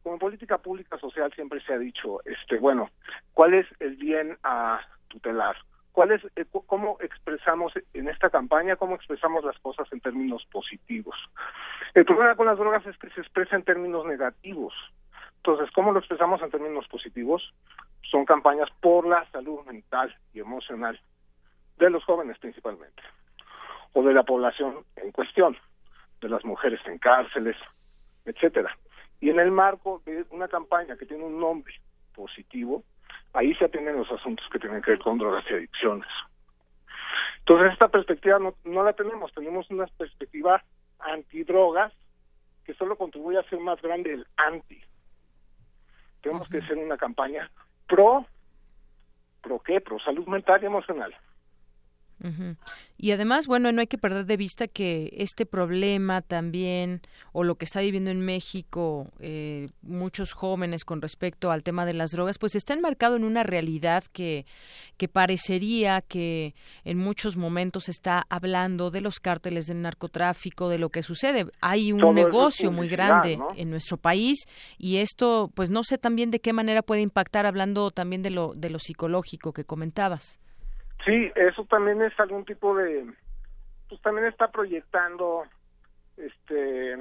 como política pública social siempre se ha dicho, este, bueno, ¿cuál es el bien a tutelar? ¿Cuál es eh, cómo expresamos en esta campaña cómo expresamos las cosas en términos positivos? El problema con las drogas es que se expresa en términos negativos. Entonces, ¿cómo lo expresamos en términos positivos? Son campañas por la salud mental y emocional de los jóvenes principalmente o de la población en cuestión, de las mujeres en cárceles, etcétera. Y en el marco de una campaña que tiene un nombre positivo, ahí se atienden los asuntos que tienen que ver con drogas y adicciones. Entonces, esta perspectiva no, no la tenemos, tenemos una perspectiva antidrogas que solo contribuye a hacer más grande el anti. Tenemos que hacer una campaña pro, pro qué, pro salud mental y emocional. Y además, bueno, no hay que perder de vista que este problema también, o lo que está viviendo en México eh, muchos jóvenes con respecto al tema de las drogas, pues está enmarcado en una realidad que, que parecería que en muchos momentos está hablando de los cárteles del narcotráfico, de lo que sucede. Hay un negocio muy grande en nuestro país y esto, pues no sé también de qué manera puede impactar, hablando también de lo, de lo psicológico que comentabas. Sí, eso también es algún tipo de, pues también está proyectando, este,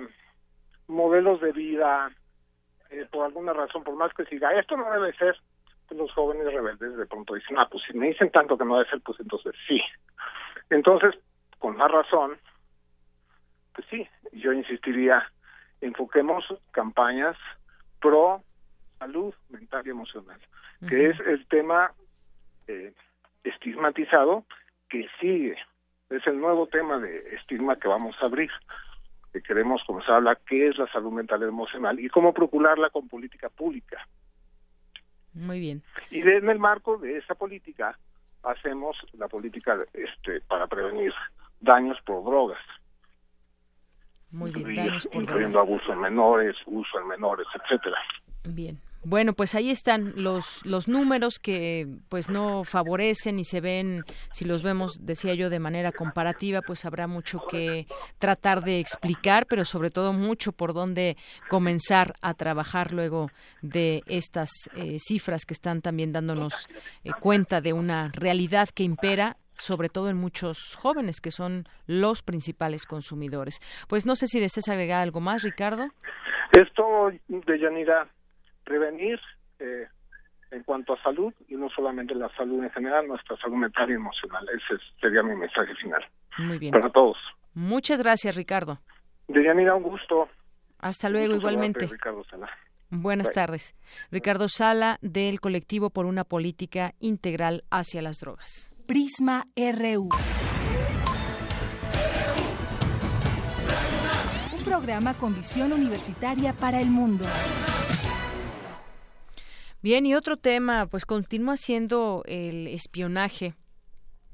modelos de vida, eh, por alguna razón, por más que siga, esto no debe ser, pues los jóvenes rebeldes de pronto dicen, ah, pues si me dicen tanto que no debe ser, pues entonces sí. Entonces, con más razón, pues sí, yo insistiría, enfoquemos campañas pro salud mental y emocional, que es el tema eh, estigmatizado que sigue. Es el nuevo tema de estigma que vamos a abrir, que queremos comenzar a hablar qué es la salud mental emocional y cómo procurarla con política pública. Muy bien. Y en el marco de esa política hacemos la política este para prevenir daños por drogas. Muy bien, daños por incluyendo abuso en menores, uso en menores, etcétera. Bien. Bueno, pues ahí están los, los números que pues no favorecen y se ven, si los vemos, decía yo, de manera comparativa, pues habrá mucho que tratar de explicar, pero sobre todo mucho por dónde comenzar a trabajar luego de estas eh, cifras que están también dándonos eh, cuenta de una realidad que impera sobre todo en muchos jóvenes que son los principales consumidores. Pues no sé si deseas agregar algo más, Ricardo. Esto de Yanira prevenir eh, en cuanto a salud y no solamente la salud en general, nuestra salud mental y emocional. Ese sería mi mensaje final. Muy bien. Para todos. Muchas gracias, Ricardo. Deyanira, un gusto. Hasta luego, igualmente. Ricardo Sala. Buenas tardes. Ricardo Sala, del colectivo por una política integral hacia las drogas. Prisma RU. Un programa con visión universitaria para el mundo. Bien, y otro tema, pues continúa siendo el espionaje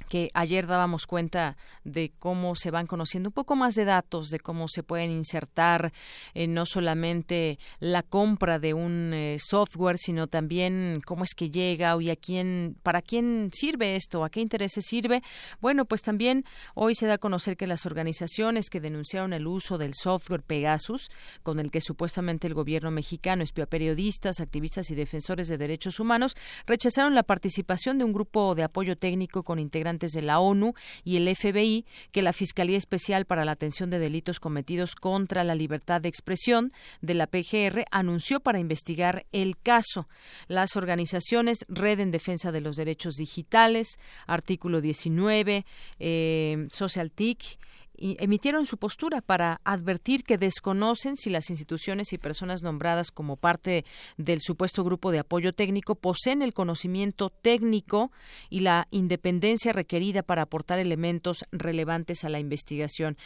que ayer dábamos cuenta de cómo se van conociendo un poco más de datos, de cómo se pueden insertar eh, no solamente la compra de un eh, software, sino también cómo es que llega y a quién, para quién sirve esto, a qué intereses sirve. Bueno, pues también hoy se da a conocer que las organizaciones que denunciaron el uso del software Pegasus, con el que supuestamente el gobierno mexicano espió a periodistas, activistas y defensores de derechos humanos, rechazaron la participación de un grupo de apoyo técnico con integrantes de la ONU y el FBI que la Fiscalía Especial para la Atención de Delitos Cometidos contra la Libertad de Expresión de la PGR anunció para investigar el caso. Las organizaciones Red en Defensa de los Derechos Digitales, Artículo 19, eh, SocialTIC, emitieron su postura para advertir que desconocen si las instituciones y personas nombradas como parte del supuesto grupo de apoyo técnico poseen el conocimiento técnico y la independencia requerida para aportar elementos relevantes a la investigación.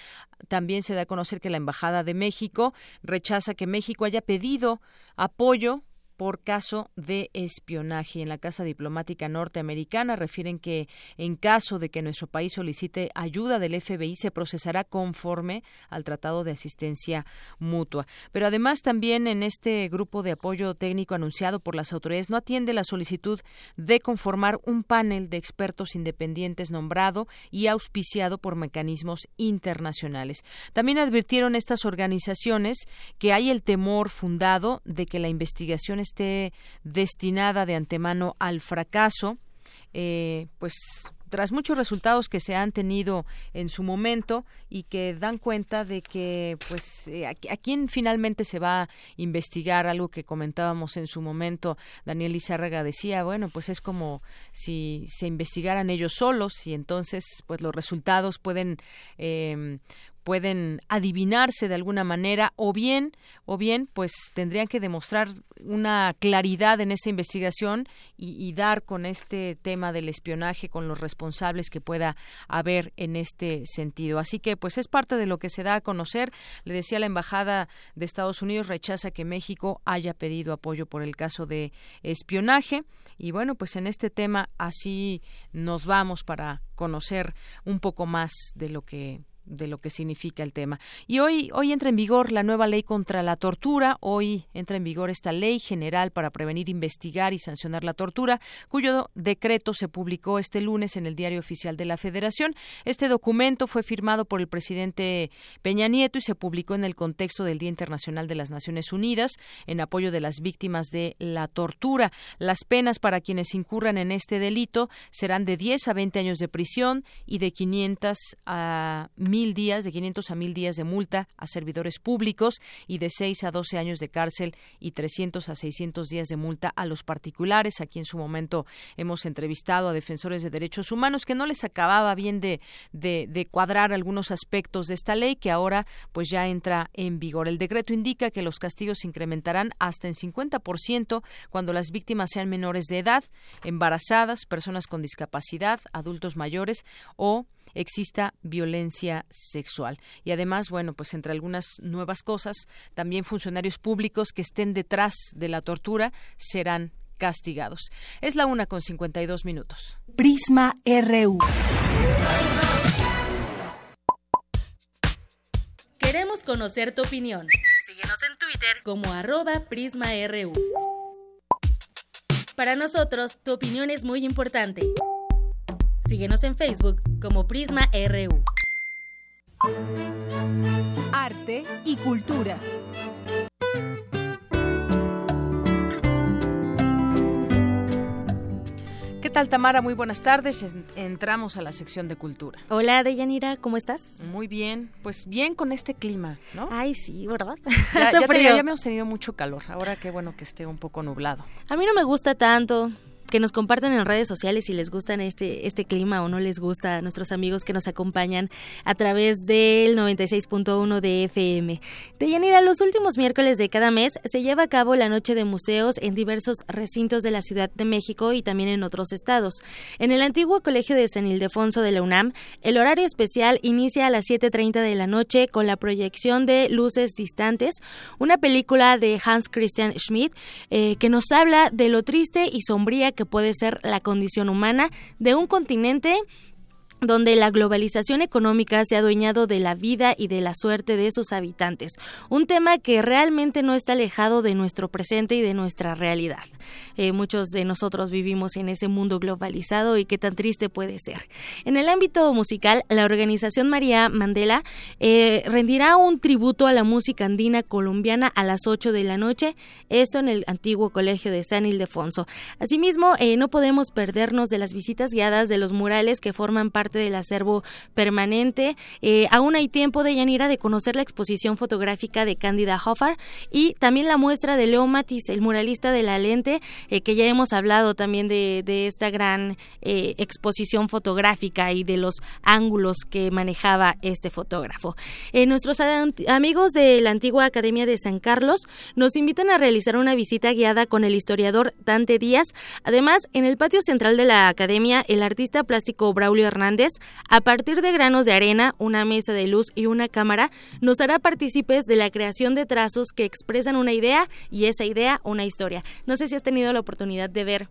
También se da a conocer que la Embajada de México rechaza que México haya pedido apoyo por caso de espionaje. En la Casa Diplomática Norteamericana refieren que en caso de que nuestro país solicite ayuda del FBI se procesará conforme al Tratado de Asistencia Mutua. Pero además también en este grupo de apoyo técnico anunciado por las autoridades no atiende la solicitud de conformar un panel de expertos independientes nombrado y auspiciado por mecanismos internacionales. También advirtieron estas organizaciones que hay el temor fundado de que la investigación esté destinada de antemano al fracaso, eh, pues tras muchos resultados que se han tenido en su momento y que dan cuenta de que pues eh, a, quién finalmente se va a investigar algo que comentábamos en su momento Daniel Izárraga decía bueno pues es como si se investigaran ellos solos y entonces pues los resultados pueden eh, pueden adivinarse de alguna manera o bien o bien pues tendrían que demostrar una claridad en esta investigación y, dar con este tema del espionaje con los responsables que pueda haber en este sentido. Así que pues es parte de lo que se da a conocer. Le decía la embajada de Estados Unidos rechaza que México haya pedido apoyo por el caso de espionaje. Y bueno pues en este tema así nos vamos para conocer un poco más de lo que de lo que significa el tema. Y hoy, hoy entra en vigor la nueva ley contra la tortura, hoy entra en vigor esta ley general para prevenir, investigar y sancionar la tortura, cuyo decreto se publicó este lunes en el Diario Oficial de la Federación. Este documento fue firmado por el presidente Peña Nieto y se publicó en el contexto del Día Internacional de las Naciones Unidas en apoyo de las víctimas de la tortura. Las penas para quienes incurran en este delito serán de 10 a 20 años de prisión y de 500 a 1000 mil días, de 500 a mil días de multa a servidores públicos y de 6 a 12 años de cárcel y 300 a 600 días de multa a los particulares. Aquí en su momento hemos entrevistado a defensores de derechos humanos que no les acababa bien de, de, de cuadrar algunos aspectos de esta ley que ahora pues ya entra en vigor. El decreto indica que los castigos se incrementarán hasta en 50% cuando las víctimas sean menores de edad, embarazadas, personas con discapacidad, adultos mayores o exista violencia sexual. Y además, bueno, pues entre algunas nuevas cosas, también funcionarios públicos que estén detrás de la tortura serán castigados. Es la una con 52 minutos. Prisma RU. Queremos conocer tu opinión. Síguenos en Twitter como arroba PrismaRU. Para nosotros, tu opinión es muy importante. Síguenos en Facebook como Prisma RU. Arte y cultura. ¿Qué tal, Tamara? Muy buenas tardes. Entramos a la sección de cultura. Hola, Deyanira, ¿cómo estás? Muy bien. Pues bien con este clima, ¿no? Ay, sí, ¿verdad? Ya, ya, ya hemos tenido mucho calor. Ahora qué bueno que esté un poco nublado. A mí no me gusta tanto que nos compartan en redes sociales si les gusta este, este clima o no les gusta a nuestros amigos que nos acompañan a través del 96.1 de FM. De Yanira, los últimos miércoles de cada mes se lleva a cabo la Noche de Museos en diversos recintos de la Ciudad de México y también en otros estados. En el antiguo Colegio de San Ildefonso de la UNAM, el horario especial inicia a las 7.30 de la noche con la proyección de Luces Distantes, una película de Hans Christian Schmidt eh, que nos habla de lo triste y sombría que puede ser la condición humana de un continente donde la globalización económica se ha adueñado de la vida y de la suerte de sus habitantes, un tema que realmente no está alejado de nuestro presente y de nuestra realidad. Eh, muchos de nosotros vivimos en ese mundo globalizado y qué tan triste puede ser. En el ámbito musical, la organización María Mandela eh, rendirá un tributo a la música andina colombiana a las 8 de la noche, esto en el antiguo colegio de San Ildefonso. Asimismo, eh, no podemos perdernos de las visitas guiadas de los murales que forman parte del acervo permanente. Eh, aún hay tiempo de Yanira de conocer la exposición fotográfica de Cándida Hoffar y también la muestra de Leo Matis, el muralista de la lente, eh, que ya hemos hablado también de, esta gran eh, exposición fotográfica y de los ángulos que manejaba este fotógrafo. nuestros amigos de la antigua Academia de San Carlos nos invitan a realizar una visita guiada con el historiador Dante Díaz. Además, en el patio central de la Academia, el artista plástico Braulio Hernández a partir de granos de arena, una mesa de luz y una cámara, nos hará partícipes de la creación de trazos que expresan una idea y esa idea una historia. No sé si has tenido la oportunidad de ver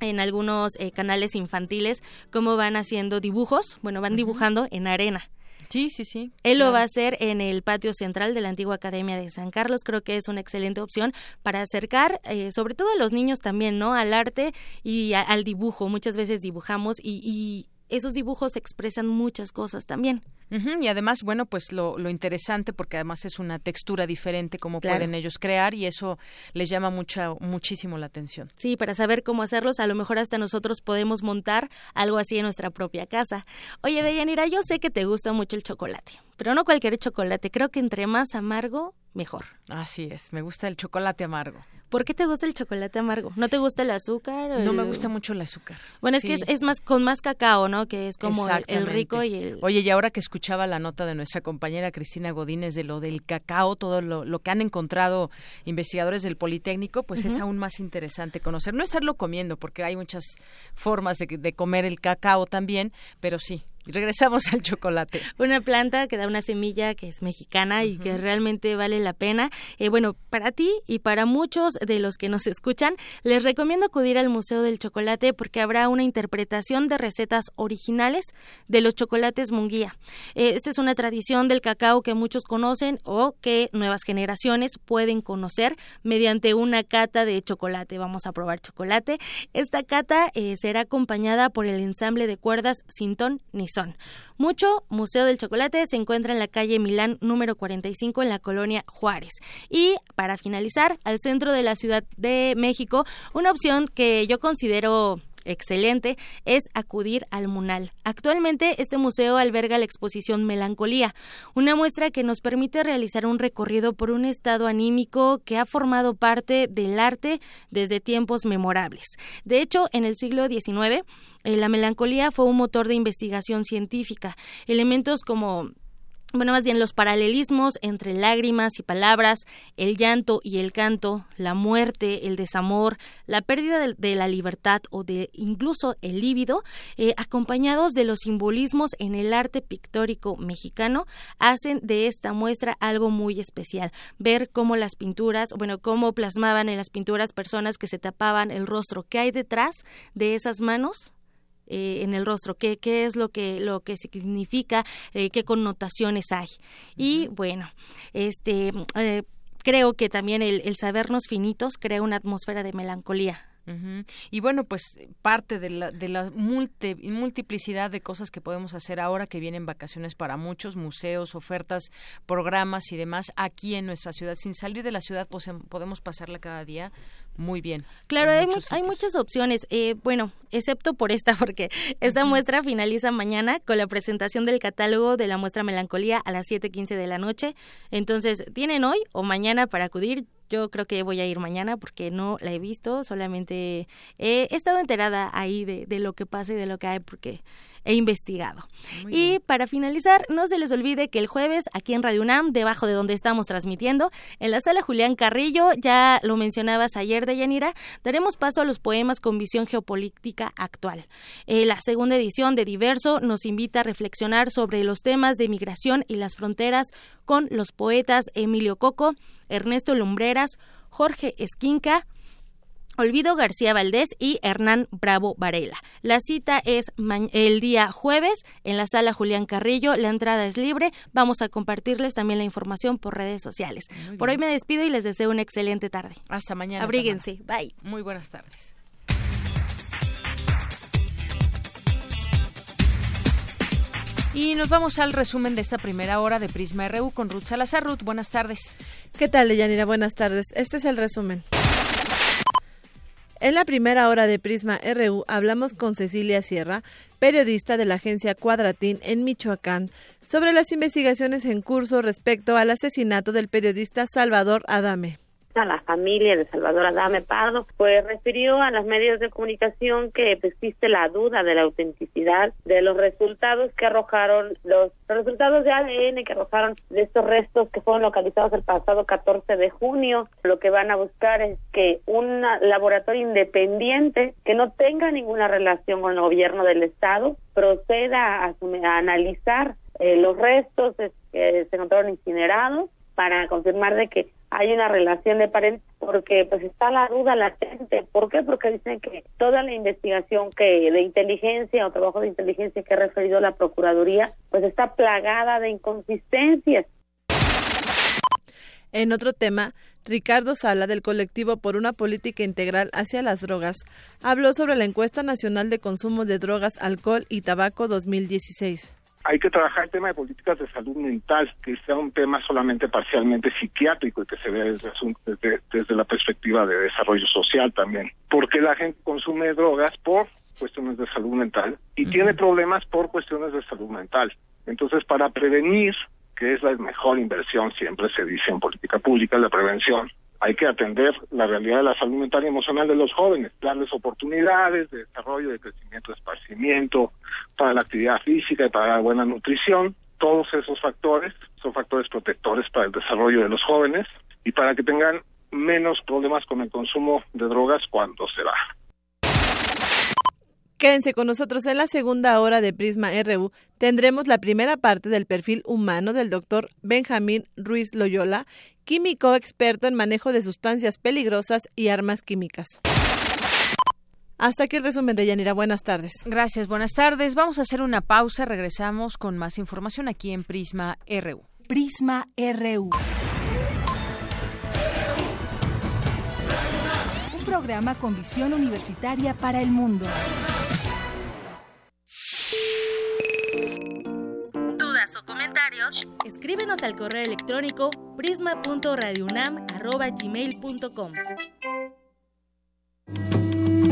en algunos eh, canales infantiles cómo van haciendo dibujos, bueno, van dibujando en arena. Sí, sí, sí. Él lo va a hacer en el patio central de la antigua Academia de San Carlos. Creo que es una excelente opción para acercar, eh, sobre todo a los niños también, ¿no? Al arte y al dibujo. Muchas veces dibujamos y, esos dibujos expresan muchas cosas también. y además, bueno, pues lo, lo, interesante, porque además es una textura diferente como pueden ellos crear y eso les llama mucha, muchísimo la atención. Sí, para saber cómo hacerlos, a lo mejor hasta nosotros podemos montar algo así en nuestra propia casa. Oye, Deyanira, yo sé que te gusta mucho el chocolate, pero no cualquier chocolate. Creo que entre más amargo, mejor. Así es, me gusta el chocolate amargo. ¿Por qué te gusta el chocolate amargo? ¿No te gusta el azúcar? No me gusta mucho el azúcar. Bueno, es que es, más con más cacao, ¿no? Que es como el, rico y el... Oye, y ahora que escuchaba la nota de nuestra compañera Cristina Godínez de lo del cacao, todo lo, que han encontrado investigadores del Politécnico, pues es aún más interesante conocer. No estarlo comiendo, porque hay muchas formas de comer el cacao también, pero sí, regresamos al chocolate. Una planta que da una semilla que es mexicana y que realmente vale la pena. Eh, bueno, para ti y para muchos de los que nos escuchan, les recomiendo acudir al Museo del Chocolate porque habrá una interpretación de recetas originales de los chocolates Munguía. Eh, esta es una tradición del cacao que muchos conocen o que nuevas generaciones pueden conocer mediante una cata de chocolate. Vamos a probar chocolate. Esta cata eh, será acompañada por el ensamble de cuerdas Sintón ni mucho Museo del Chocolate se encuentra en la calle Milán número 45 en la colonia Juárez. Y para finalizar, al centro de la Ciudad de México, una opción que yo considero excelente es acudir al Munal. Actualmente este museo alberga la exposición Melancolía, una muestra que nos permite realizar un recorrido por un estado anímico que ha formado parte del arte desde tiempos memorables. De hecho, en el siglo XIX, eh, la melancolía fue un motor de investigación científica. Elementos como bueno, más bien los paralelismos entre lágrimas y palabras, el llanto y el canto, la muerte, el desamor, la pérdida de, la libertad o de incluso el líbido, eh, acompañados de los simbolismos en el arte pictórico mexicano, hacen de esta muestra algo muy especial. Ver cómo las pinturas, bueno, cómo plasmaban en las pinturas personas que se tapaban el rostro, qué hay detrás de esas manos eh, en el rostro, qué, qué es lo que, lo que significa, eh, qué connotaciones hay. Y bueno, este eh, creo que también el, el sabernos finitos crea una atmósfera de melancolía y bueno, pues parte de la, de la multiplicidad de cosas que podemos hacer ahora que vienen vacaciones para muchos, museos, ofertas, programas y demás aquí en nuestra ciudad. Sin salir de la ciudad pues, em, podemos pasarla cada día muy bien. Claro, hay, hay, muchas opciones. Eh, bueno, excepto por esta, porque esta muestra finaliza mañana con la presentación del catálogo de la muestra Melancolía a las 7.15 de la noche. Entonces, tienen hoy o mañana para acudir. Yo creo que voy a ir mañana porque no la he visto, solamente he, estado enterada ahí de, de lo que pasa y de lo que hay, porque he investigado. y para finalizar, no se les olvide que el jueves aquí en Radio UNAM, debajo de donde estamos transmitiendo, en la sala Julián Carrillo, ya lo mencionabas ayer, Deyanira, daremos paso a los poemas con visión geopolítica actual. Eh, la segunda edición de Diverso nos invita a reflexionar sobre los temas de migración y las fronteras con los poetas Emilio Coco, Ernesto Lumbreras, Jorge Esquinca, Olvido García Valdés y Hernán Bravo Varela. La cita es el día jueves en la sala Julián Carrillo. La entrada es libre. Vamos a compartirles también la información por redes sociales. Por hoy me despido y les deseo una excelente tarde. Hasta mañana. Abríguense. Bye. Muy buenas tardes. Y nos vamos al resumen de esta primera hora de Prisma RU con Ruth Salazar. Ruth, buenas tardes. ¿Qué tal, Deyanira? Buenas tardes. Este es el resumen. En la primera hora de Prisma RU hablamos con Cecilia Sierra, periodista de la agencia Cuadratín en Michoacán, sobre las investigaciones en curso respecto al asesinato del periodista Salvador Adame a la familia de Salvador Adame Pardo, pues refirió a los medios de comunicación que existe la duda de la autenticidad de los resultados que arrojaron, los resultados de ADN que arrojaron de estos restos que fueron localizados el pasado 14 de junio. Lo que van a buscar es que un laboratorio independiente que no tenga ninguna relación con el gobierno del Estado proceda a, analizar eh, los restos que se encontraron incinerados para confirmar de que hay una relación de pareja porque pues está la duda latente. ¿Por qué? Porque dicen que toda la investigación que de inteligencia o trabajo de inteligencia que ha referido la Procuraduría pues está plagada de inconsistencias. En otro tema, Ricardo Sala, del colectivo por una política integral hacia las drogas, habló sobre la encuesta nacional de consumo de drogas, alcohol y tabaco 2016 hay que trabajar el tema de políticas de salud mental, que sea un tema solamente parcialmente psiquiátrico y que se vea desde, desde, la perspectiva de desarrollo social también. Porque la gente consume drogas por cuestiones de salud mental y tiene problemas por cuestiones de salud mental. Entonces, para prevenir, que es la mejor inversión, siempre se dice en política pública, la prevención, hay que atender la realidad de la salud mental y emocional de los jóvenes, darles oportunidades de desarrollo, de crecimiento, de esparcimiento, para la actividad física y para la buena nutrición. Todos esos factores son factores protectores para el desarrollo de los jóvenes y para que tengan menos problemas con el consumo de drogas cuando se va. Quédense con nosotros en la segunda hora de Prisma RU. Tendremos la primera parte del perfil humano del doctor Benjamín Ruiz Loyola, químico experto en manejo de sustancias peligrosas y armas químicas. Hasta aquí el resumen de Yanira. Buenas tardes. Gracias, buenas tardes. Vamos a hacer una pausa. Regresamos con más información aquí en Prisma RU. Prisma RU. Un programa con visión universitaria para el mundo. ¿Dudas o comentarios? Escríbenos al correo electrónico prisma.radiounam@gmail.com.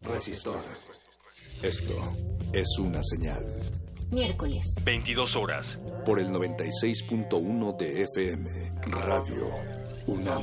Resistor. Esto es una señal. Miércoles. 22 horas. Por el 96.1 de FM. Radio UNAM.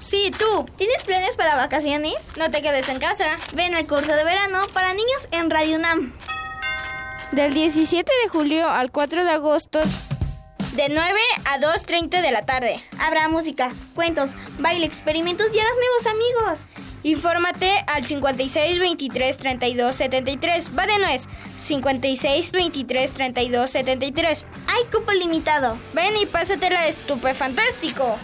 Sí, tú. ¿Tienes planes para vacaciones? No te quedes en casa. Ven al curso de verano para niños en Radio UNAM. Del 17 de julio al 4 de agosto. De 9 a 2.30 de la tarde. Habrá música, cuentos, baile, experimentos y harás nuevos amigos. Infórmate al 56 23 32 73. Va de nuez. 56 23 32 73. Hay cupo limitado. Ven y pásatela fantástico.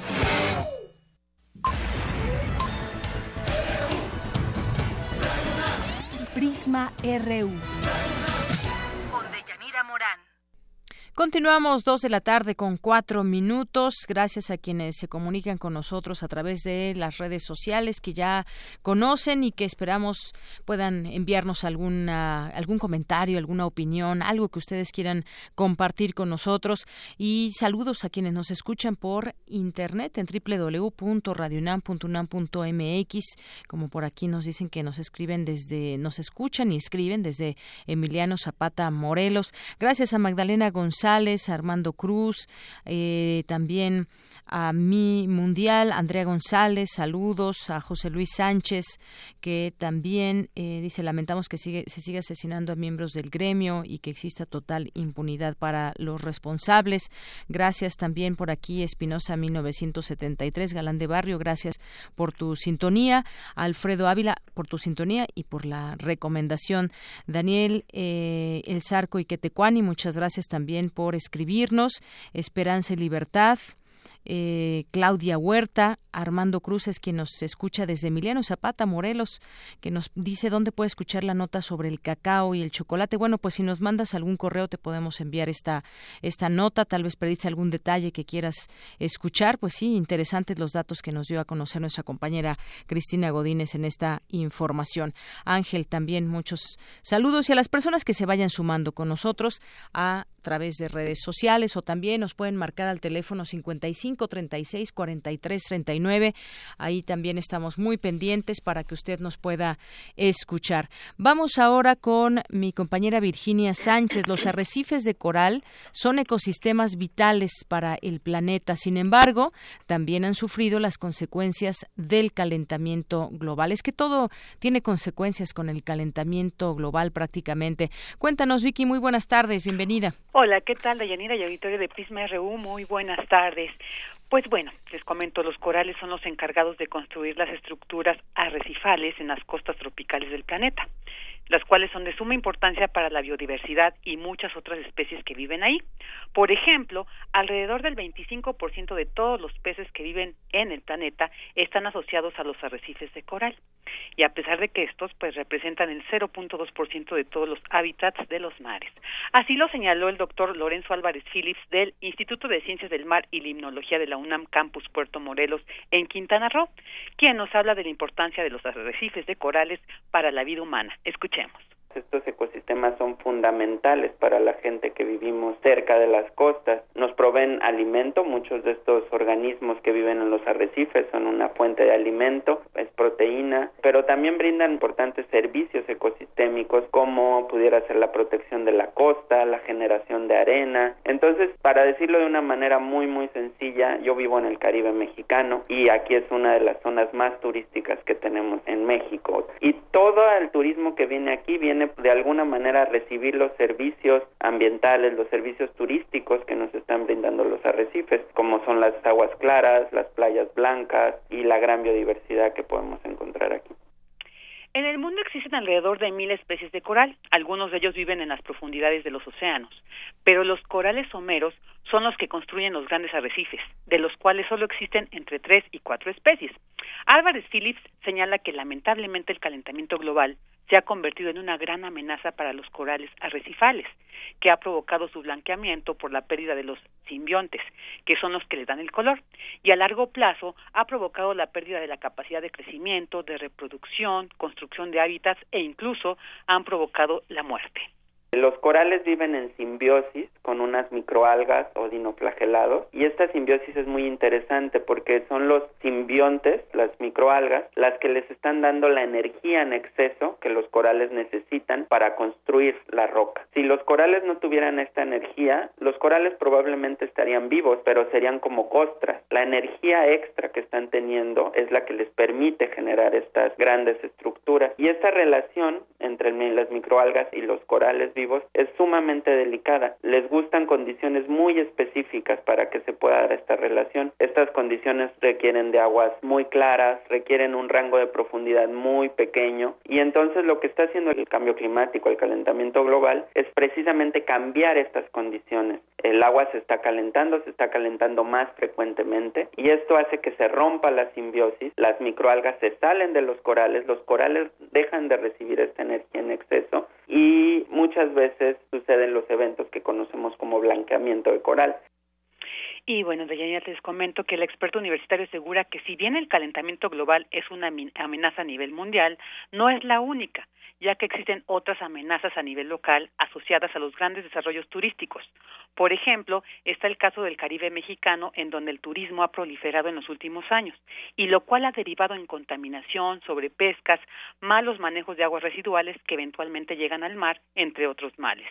Prisma RU. Continuamos dos de la tarde con cuatro minutos. Gracias a quienes se comunican con nosotros a través de las redes sociales que ya conocen y que esperamos puedan enviarnos alguna, algún comentario, alguna opinión, algo que ustedes quieran compartir con nosotros. Y saludos a quienes nos escuchan por internet en www.radionam.unam.mx. Como por aquí nos dicen que nos escriben desde, nos escuchan y escriben desde Emiliano Zapata Morelos. Gracias a Magdalena González Armando Cruz, eh, también a mi mundial, Andrea González, saludos a José Luis Sánchez, que también eh, dice lamentamos que sigue, se siga asesinando a miembros del gremio y que exista total impunidad para los responsables. Gracias también por aquí Espinosa 1973, Galán de Barrio, gracias por tu sintonía, Alfredo Ávila por tu sintonía y por la recomendación. Daniel eh, El Zarco y Quetecuani, muchas gracias también por escribirnos. Esperanza y Libertad. Eh, Claudia Huerta, Armando Cruz es quien nos escucha desde Emiliano Zapata, Morelos, que nos dice dónde puede escuchar la nota sobre el cacao y el chocolate. Bueno, pues si nos mandas algún correo te podemos enviar esta, esta nota, tal vez pediste algún detalle que quieras escuchar. Pues sí, interesantes los datos que nos dio a conocer nuestra compañera Cristina Godínez en esta información. Ángel, también muchos saludos y a las personas que se vayan sumando con nosotros a través de redes sociales o también nos pueden marcar al teléfono 55 36 43 39. Ahí también estamos muy pendientes para que usted nos pueda escuchar. Vamos ahora con mi compañera Virginia Sánchez. Los arrecifes de coral son ecosistemas vitales para el planeta. Sin embargo, también han sufrido las consecuencias del calentamiento global. Es que todo tiene consecuencias con el calentamiento global prácticamente. Cuéntanos, Vicky, muy buenas tardes. Bienvenida. Hola, ¿qué tal, Dayanira y auditorio de Prisma RU? Muy buenas tardes. Pues bueno, les comento, los corales son los encargados de construir las estructuras arrecifales en las costas tropicales del planeta las cuales son de suma importancia para la biodiversidad y muchas otras especies que viven ahí. Por ejemplo, alrededor del 25% de todos los peces que viven en el planeta están asociados a los arrecifes de coral. Y a pesar de que estos pues representan el 0.2% de todos los hábitats de los mares. Así lo señaló el doctor Lorenzo Álvarez Phillips del Instituto de Ciencias del Mar y Limnología de la UNAM Campus Puerto Morelos en Quintana Roo, quien nos habla de la importancia de los arrecifes de corales para la vida humana. Escuchemos. Escuchemos. Estos ecosistemas son fundamentales para la gente que vivimos cerca de las costas. Nos proveen alimento, muchos de estos organismos que viven en los arrecifes son una fuente de alimento, es proteína, pero también brindan importantes servicios ecosistémicos como pudiera ser la protección de la costa, la generación de arena. Entonces, para decirlo de una manera muy muy sencilla, yo vivo en el Caribe mexicano y aquí es una de las zonas más turísticas que tenemos en México y todo el turismo que viene aquí viene de alguna manera recibir los servicios ambientales, los servicios turísticos que nos están brindando los arrecifes, como son las aguas claras, las playas blancas y la gran biodiversidad que podemos encontrar aquí. En el mundo existen alrededor de mil especies de coral. Algunos de ellos viven en las profundidades de los océanos, pero los corales someros son los que construyen los grandes arrecifes, de los cuales solo existen entre tres y cuatro especies. Álvarez Phillips señala que lamentablemente el calentamiento global se ha convertido en una gran amenaza para los corales arrecifales, que ha provocado su blanqueamiento por la pérdida de los simbiontes, que son los que les dan el color, y a largo plazo ha provocado la pérdida de la capacidad de crecimiento, de reproducción, construcción de hábitats e incluso han provocado la muerte. Los corales viven en simbiosis con unas microalgas o dinoflagelados y esta simbiosis es muy interesante porque son los simbiontes, las microalgas, las que les están dando la energía en exceso que los corales necesitan para construir la roca. Si los corales no tuvieran esta energía, los corales probablemente estarían vivos, pero serían como costras. La energía extra que están teniendo es la que les permite generar estas grandes estructuras y esta relación entre las microalgas y los corales vivos es sumamente delicada. Les gustan condiciones muy específicas para que se pueda dar esta relación. Estas condiciones requieren de aguas muy claras, requieren un rango de profundidad muy pequeño y entonces lo que está haciendo el cambio climático, el calentamiento global, es precisamente cambiar estas condiciones. El agua se está calentando, se está calentando más frecuentemente y esto hace que se rompa la simbiosis, las microalgas se salen de los corales, los corales dejan de recibir esta energía en exceso y muchas veces suceden los eventos que conocemos como blanqueamiento de coral. Y bueno, ya les comento que el experto universitario asegura que si bien el calentamiento global es una amenaza a nivel mundial, no es la única, ya que existen otras amenazas a nivel local asociadas a los grandes desarrollos turísticos. Por ejemplo, está el caso del Caribe mexicano, en donde el turismo ha proliferado en los últimos años, y lo cual ha derivado en contaminación, sobrepescas, malos manejos de aguas residuales que eventualmente llegan al mar, entre otros males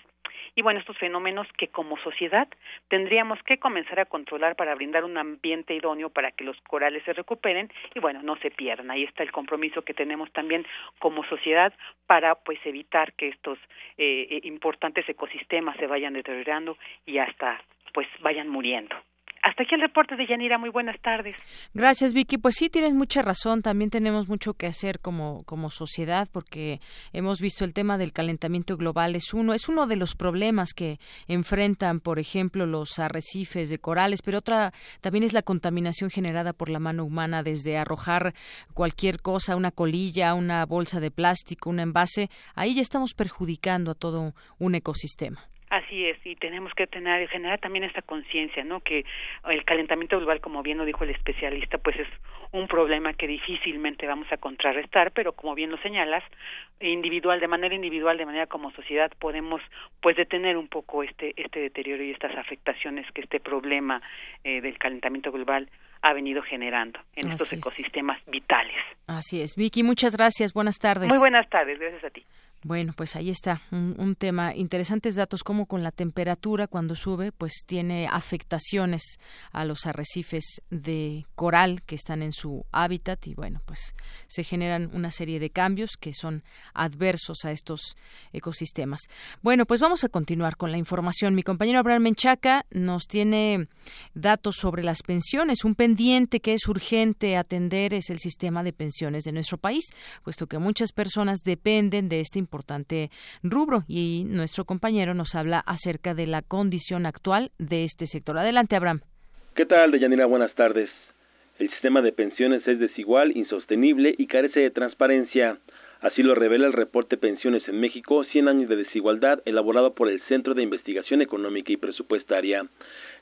y bueno, estos fenómenos que como sociedad tendríamos que comenzar a controlar para brindar un ambiente idóneo para que los corales se recuperen y bueno, no se pierdan. Ahí está el compromiso que tenemos también como sociedad para pues evitar que estos eh, eh importantes ecosistemas se vayan deteriorando y hasta pues vayan muriendo. Hasta aquí el reporte de Yanira. Muy buenas tardes. Gracias, Vicky. Pues sí, tienes mucha razón. También tenemos mucho que hacer como, como sociedad porque hemos visto el tema del calentamiento global. Es uno, es uno de los problemas que enfrentan, por ejemplo, los arrecifes de corales, pero otra también es la contaminación generada por la mano humana desde arrojar cualquier cosa, una colilla, una bolsa de plástico, un envase. Ahí ya estamos perjudicando a todo un ecosistema. Así es, y tenemos que tener, generar también esta conciencia, ¿no? Que el calentamiento global, como bien lo dijo el especialista, pues es un problema que difícilmente vamos a contrarrestar, pero como bien lo señalas, individual, de manera individual, de manera como sociedad, podemos, pues, detener un poco este, este deterioro y estas afectaciones que este problema eh, del calentamiento global ha venido generando en estos ecosistemas vitales. Así es. Vicky, muchas gracias. Buenas tardes. Muy buenas tardes. Gracias a ti. Bueno, pues ahí está un, tema, interesantes datos como con la temperatura cuando sube, pues tiene afectaciones a los arrecifes de coral que están en su hábitat y bueno, pues se generan una serie de cambios que son adversos a estos ecosistemas. Bueno, pues vamos a continuar con la información. Mi compañero Abraham Menchaca nos tiene datos sobre las pensiones. Un pendiente que es urgente atender es el sistema de pensiones de nuestro país, puesto que muchas personas dependen de este importante rubro y nuestro compañero nos habla acerca de la condición actual de este sector. Adelante, Abraham. ¿Qué tal, Deyanira? Buenas tardes. El sistema de pensiones es desigual, insostenible y carece de transparencia. Así lo revela el reporte Pensiones en México, 100 años de desigualdad, elaborado por el Centro de Investigación Económica y Presupuestaria.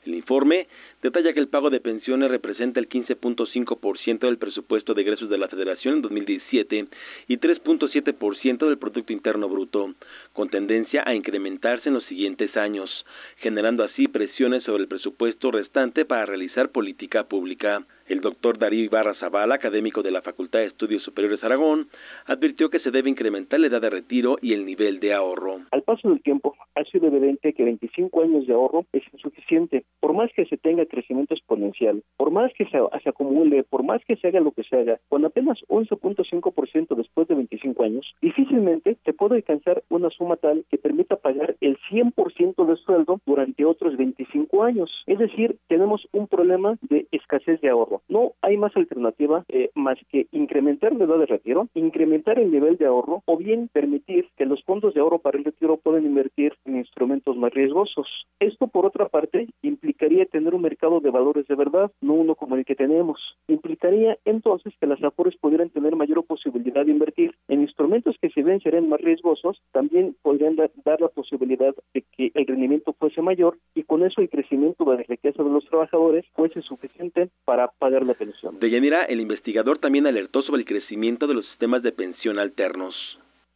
El informe detalla que el pago de pensiones representa el 15.5% del presupuesto de egresos de la Federación en 2017 y 3.7% del Producto Interno Bruto, con tendencia a incrementarse en los siguientes años, generando así presiones sobre el presupuesto restante para realizar política pública. El doctor Darío Ibarra Zavala, académico de la Facultad de Estudios Superiores Aragón, advirtió que se debe incrementar la edad de retiro y el nivel de ahorro. Al paso del tiempo, ha sido evidente que 25 años de ahorro es insuficiente. Por más que se tenga crecimiento exponencial, por más que se, acumule, por más que se haga lo que se haga, con apenas 11.5% después de 25 años, difícilmente se puede alcanzar una suma tal que permita pagar el 100% de sueldo durante otros 25 años. Es decir, tenemos un problema de escasez de ahorro. No hay más alternativa eh, más que incrementar la edad de retiro, incrementar el nivel de ahorro o bien permitir que los fondos de ahorro para el retiro puedan invertir en instrumentos más riesgosos. Esto, por otra parte, implica implicaría tener un mercado de valores de verdad, no uno como el que tenemos. Implicaría entonces que las AFORES pudieran tener mayor posibilidad de invertir en instrumentos que si bien serían más riesgosos, también podrían dar la posibilidad de que el rendimiento fuese mayor y con eso el crecimiento de la riqueza de los trabajadores fuese suficiente para pagar la pensión. De Yanira, el investigador también alertó sobre el crecimiento de los sistemas de pensión alternos.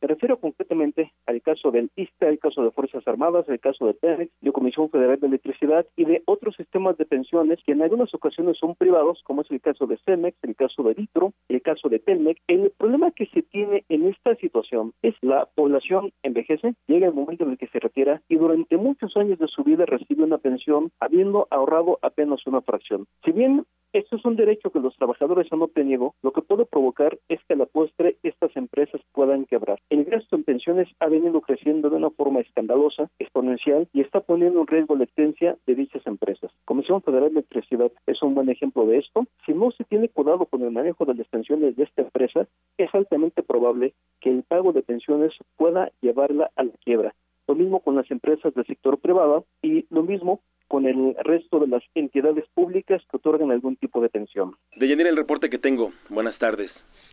Me refiero concretamente al caso del ISTA, el caso de Fuerzas Armadas, el caso de Pemex, de Comisión Federal de Electricidad y de otros sistemas de pensiones que en algunas ocasiones son privados, como es el caso de Cemex, el caso de Vitro, el caso de Pemex. El problema que se tiene en esta situación es la población envejece, llega el momento en el que se retira y durante muchos años de su vida recibe una pensión habiendo ahorrado apenas una fracción. Si bien esto es un derecho que los trabajadores han obtenido, lo que puede provocar es que a la postre estas empresas puedan quebrar. El gasto en pensiones ha venido creciendo de una forma escandalosa, exponencial, y está poniendo en riesgo la existencia de dichas empresas. Comisión Federal de Electricidad es un buen ejemplo de esto. Si no se tiene cuidado con el manejo de las pensiones de esta empresa, es altamente probable que el pago de pensiones pueda llevarla a la quiebra. Lo mismo con las empresas del sector privado y lo mismo con el resto de las entidades públicas que otorgan algún tipo de pensión. De Yanira, el reporte que tengo. Buenas tardes.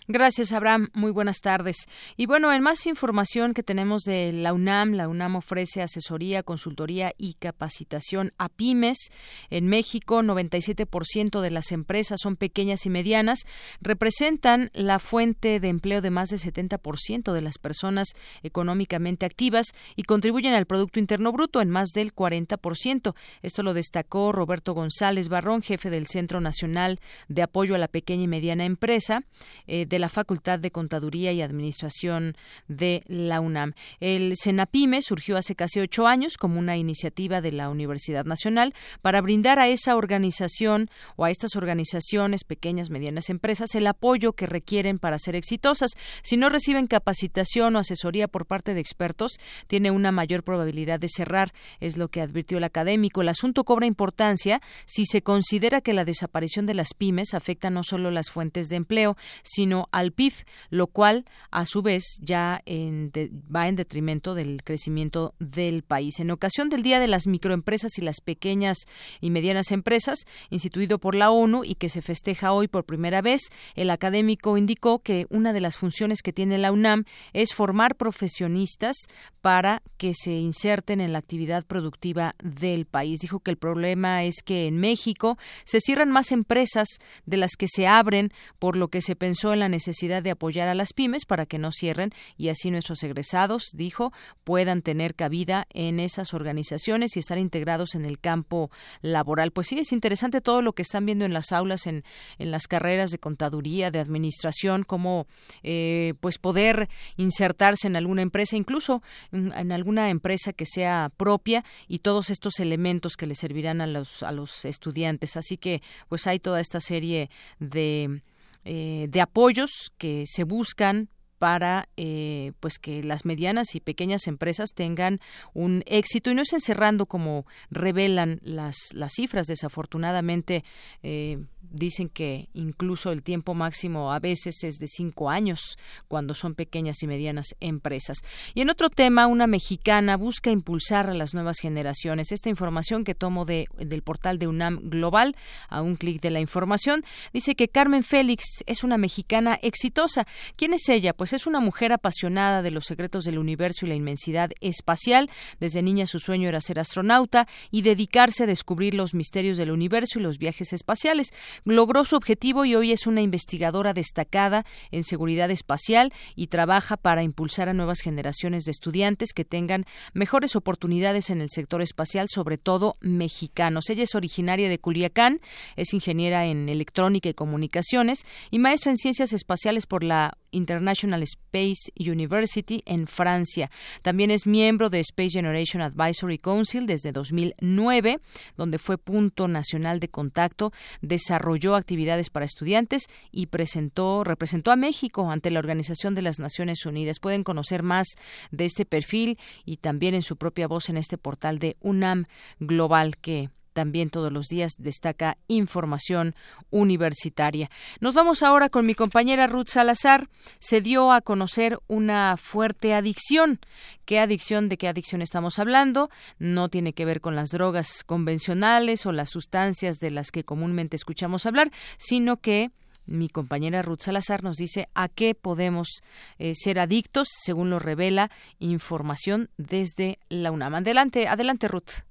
Gracias, Abraham. Muy buenas tardes. Y bueno, en más información que tenemos de la UNAM, la UNAM ofrece asesoría, consultoría y capacitación a pymes. En México, 97% de las empresas son pequeñas y medianas, representan la fuente de empleo de más del 70% de las personas económicamente activas y contribuyen al Producto Interno Bruto en más del 40%. Esto lo destacó Roberto González Barrón, jefe del Centro Nacional de Apoyo a la Pequeña y Mediana Empresa eh, de la Facultad de Contaduría y Administración de la UNAM. El Senapime surgió hace casi ocho años como una iniciativa de la Universidad Nacional para brindar a esa organización o a estas organizaciones, pequeñas, medianas empresas, el apoyo que requieren para ser exitosas. Si no reciben capacitación o asesoría por parte de expertos, tiene una mayor probabilidad de cerrar, es lo que advirtió el académico asunto cobra importancia si se considera que la desaparición de las pymes afecta no solo las fuentes de empleo, sino al PIB, lo cual, a su vez, ya va en detrimento del crecimiento del país. En ocasión del Día de las Microempresas y las Pequeñas y Medianas Empresas, instituido por la ONU y que se festeja hoy por primera vez, el académico indicó que una de las funciones que tiene la UNAM es formar profesionistas para que se inserten en la actividad productiva del país dijo que el problema es que en México se cierran más empresas de las que se abren, por lo que se pensó en la necesidad de apoyar a las pymes para que no cierren y así nuestros egresados, dijo, puedan tener cabida en esas organizaciones y estar integrados en el campo laboral. Pues sí, es interesante todo lo que están viendo en las aulas, en, en las carreras de contaduría, de administración, cómo eh, pues poder insertarse en alguna empresa, incluso en alguna empresa que sea propia y todos estos elementos que le servirán a los, a los estudiantes. Así que pues hay toda esta serie de, eh, de apoyos que se buscan para eh, pues que las medianas y pequeñas empresas tengan un éxito y no estén cerrando como revelan las, las cifras desafortunadamente eh, dicen que incluso el tiempo máximo a veces es de cinco años cuando son pequeñas y medianas empresas. Y en otro tema, una mexicana busca impulsar a las nuevas generaciones. Esta información que tomo de, del portal de UNAM Global, a un clic de la información, dice que Carmen Félix es una mexicana exitosa. ¿Quién es ella? Pues es una mujer apasionada de los secretos del universo y la inmensidad espacial. Desde niña su sueño era ser astronauta y dedicarse a descubrir los misterios del universo y los viajes espaciales logró su objetivo y hoy es una investigadora destacada en seguridad espacial y trabaja para impulsar a nuevas generaciones de estudiantes que tengan mejores oportunidades en el sector espacial, sobre todo mexicanos. Ella es originaria de Culiacán, es ingeniera en electrónica y comunicaciones y maestra en ciencias espaciales por la International Space University en Francia. También es miembro de Space Generation Advisory Council desde 2009, donde fue punto nacional de contacto, desarrolló actividades para estudiantes y presentó, representó a México ante la Organización de las Naciones Unidas. Pueden conocer más de este perfil y también en su propia voz en este portal de UNAM Global que también todos los días destaca información universitaria. Nos vamos ahora con mi compañera Ruth Salazar. Se dio a conocer una fuerte adicción. ¿Qué adicción? ¿De qué adicción estamos hablando? No tiene que ver con las drogas convencionales o las sustancias de las que comúnmente escuchamos hablar, sino que mi compañera Ruth Salazar nos dice a qué podemos eh, ser adictos, según lo revela información desde la UNAM. Adelante, adelante Ruth.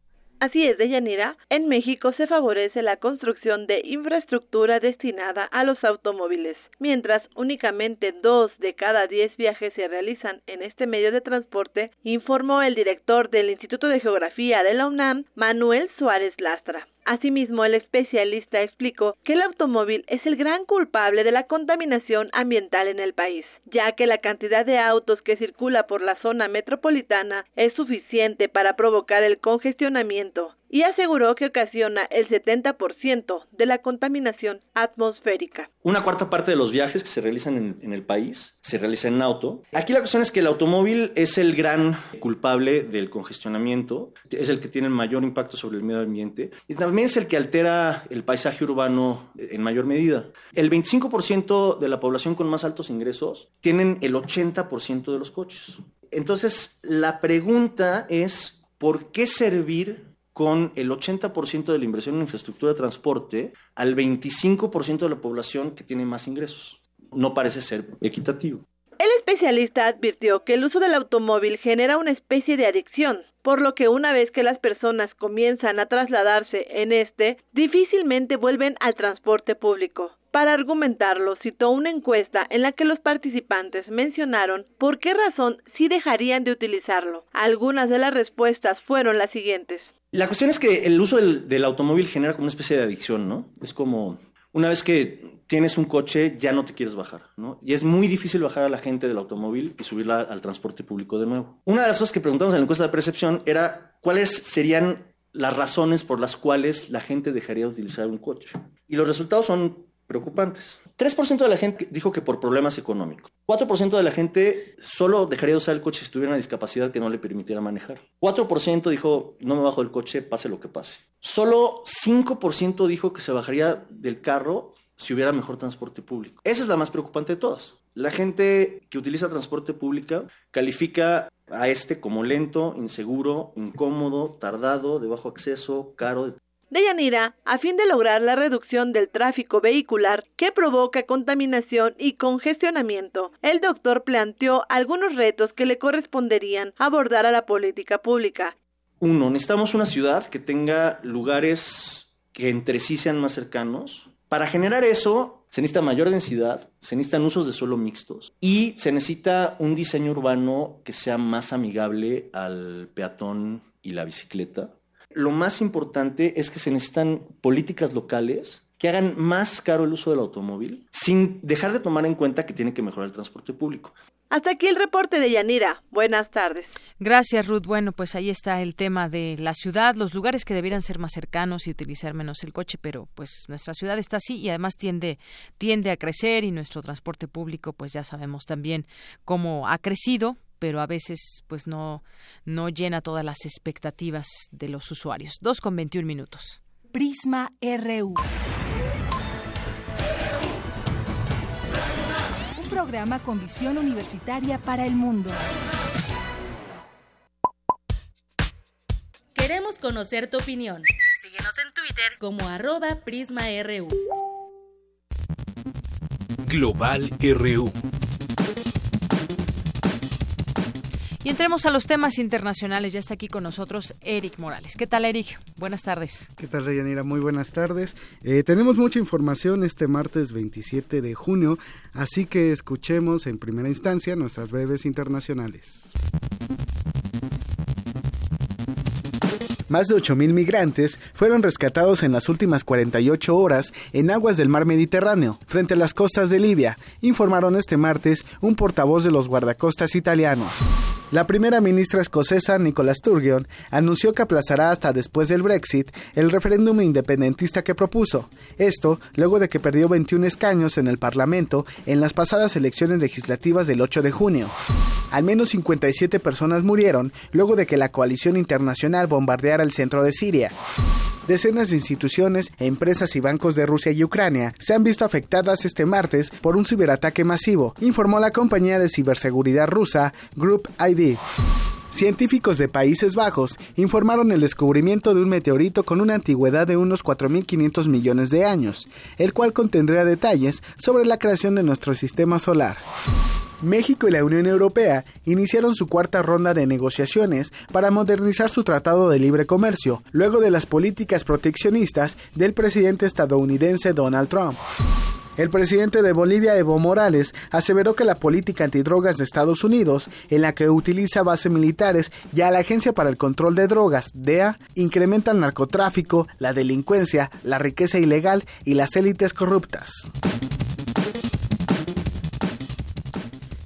Así es, Deyanira, en México se favorece la construcción de infraestructura destinada a los automóviles, mientras únicamente dos de cada diez viajes se realizan en este medio de transporte, informó el director del Instituto de Geografía de la UNAM, Manuel Suárez Lastra. Asimismo, el especialista explicó que el automóvil es el gran culpable de la contaminación ambiental en el país, ya que la cantidad de autos que circula por la zona metropolitana es suficiente para provocar el congestionamiento y aseguró que ocasiona el 70% de la contaminación atmosférica. Una cuarta parte de los viajes que se realizan en, el país se realizan en auto. Aquí la cuestión es que el automóvil es el gran culpable del congestionamiento, es el que tiene el mayor impacto sobre el medio ambiente y también es el que altera el paisaje urbano en mayor medida. El 25% de la población con más altos ingresos tienen el 80% de los coches. Entonces, la pregunta es, ¿por qué servir con el 80% de la inversión en infraestructura de transporte al 25% de la población que tiene más ingresos. No parece ser equitativo. El especialista advirtió que el uso del automóvil genera una especie de adicción, por lo que una vez que las personas comienzan a trasladarse en este, difícilmente vuelven al transporte público. Para argumentarlo, citó una encuesta en la que los participantes mencionaron por qué razón sí dejarían de utilizarlo. Algunas de las respuestas fueron las siguientes. La cuestión es que el uso del, automóvil genera como una especie de adicción, ¿no? Es como una vez que tienes un coche, ya no te quieres bajar, ¿no? Y es muy difícil bajar a la gente del automóvil y subirla al transporte público de nuevo. Una de las cosas que preguntamos en la encuesta de percepción era cuáles serían las razones por las cuales la gente dejaría de utilizar un coche. Y los resultados son preocupantes. 3% de la gente dijo que por problemas económicos. 4% de la gente solo dejaría de usar el coche si tuviera una discapacidad que no le permitiera manejar. 4% dijo, no me bajo del coche, pase lo que pase. Solo 5% dijo que se bajaría del carro si hubiera mejor transporte público. Esa es la más preocupante de todas. La gente que utiliza transporte público califica a este como lento, inseguro, incómodo, tardado, de bajo acceso, caro. Deyanira, a fin de lograr la reducción del tráfico vehicular que provoca contaminación y congestionamiento, el doctor planteó algunos retos que le corresponderían abordar a la política pública. Uno, necesitamos una ciudad que tenga lugares que entre sí sean más cercanos. Para generar eso, se necesita mayor densidad, se necesitan usos de suelo mixtos y se necesita un diseño urbano que sea más amigable al peatón y la bicicleta lo más importante es que se necesitan políticas locales que hagan más caro el uso del automóvil sin dejar de tomar en cuenta que tiene que mejorar el transporte público. Hasta aquí el reporte de Yanira. Buenas tardes. Gracias, Ruth. Bueno, pues ahí está el tema de la ciudad, los lugares que debieran ser más cercanos y utilizar menos el coche, pero pues nuestra ciudad está así y además tiende tiende a crecer y nuestro transporte público, pues ya sabemos también cómo ha crecido, pero a veces pues no, no llena todas las expectativas de los usuarios. Dos con 21 minutos. Prisma RU. Un programa con visión universitaria para el mundo. Queremos conocer tu opinión. Síguenos en Twitter como arroba PrismaRU. Global RU. Y entremos a los temas internacionales. Ya está aquí con nosotros Eric Morales. ¿Qué tal, Eric? Buenas tardes. ¿Qué tal, Reyanira? Muy buenas tardes. Eh, tenemos mucha información este martes 27 de junio, así que escuchemos en primera instancia nuestras breves internacionales. Más de 8.000 migrantes fueron rescatados en las últimas 48 horas en aguas del mar Mediterráneo, frente a las costas de Libia, informaron este martes un portavoz de los guardacostas italianos. La primera ministra escocesa Nicola Sturgeon anunció que aplazará hasta después del Brexit el referéndum independentista que propuso. Esto luego de que perdió 21 escaños en el Parlamento en las pasadas elecciones legislativas del 8 de junio. Al menos 57 personas murieron luego de que la coalición internacional bombardeara el centro de Siria. Decenas de instituciones, empresas y bancos de Rusia y Ucrania se han visto afectadas este martes por un ciberataque masivo, informó la compañía de ciberseguridad rusa Group ID. Científicos de Países Bajos informaron el descubrimiento de un meteorito con una antigüedad de unos 4.500 millones de años, el cual contendría detalles sobre la creación de nuestro sistema solar. México y la Unión Europea iniciaron su cuarta ronda de negociaciones para modernizar su tratado de libre comercio, luego de las políticas proteccionistas del presidente estadounidense Donald Trump. El presidente de Bolivia, Evo Morales, aseveró que la política antidrogas de Estados Unidos, en la que utiliza bases militares y a la Agencia para el Control de Drogas, DEA, incrementa el narcotráfico, la delincuencia, la riqueza ilegal y las élites corruptas.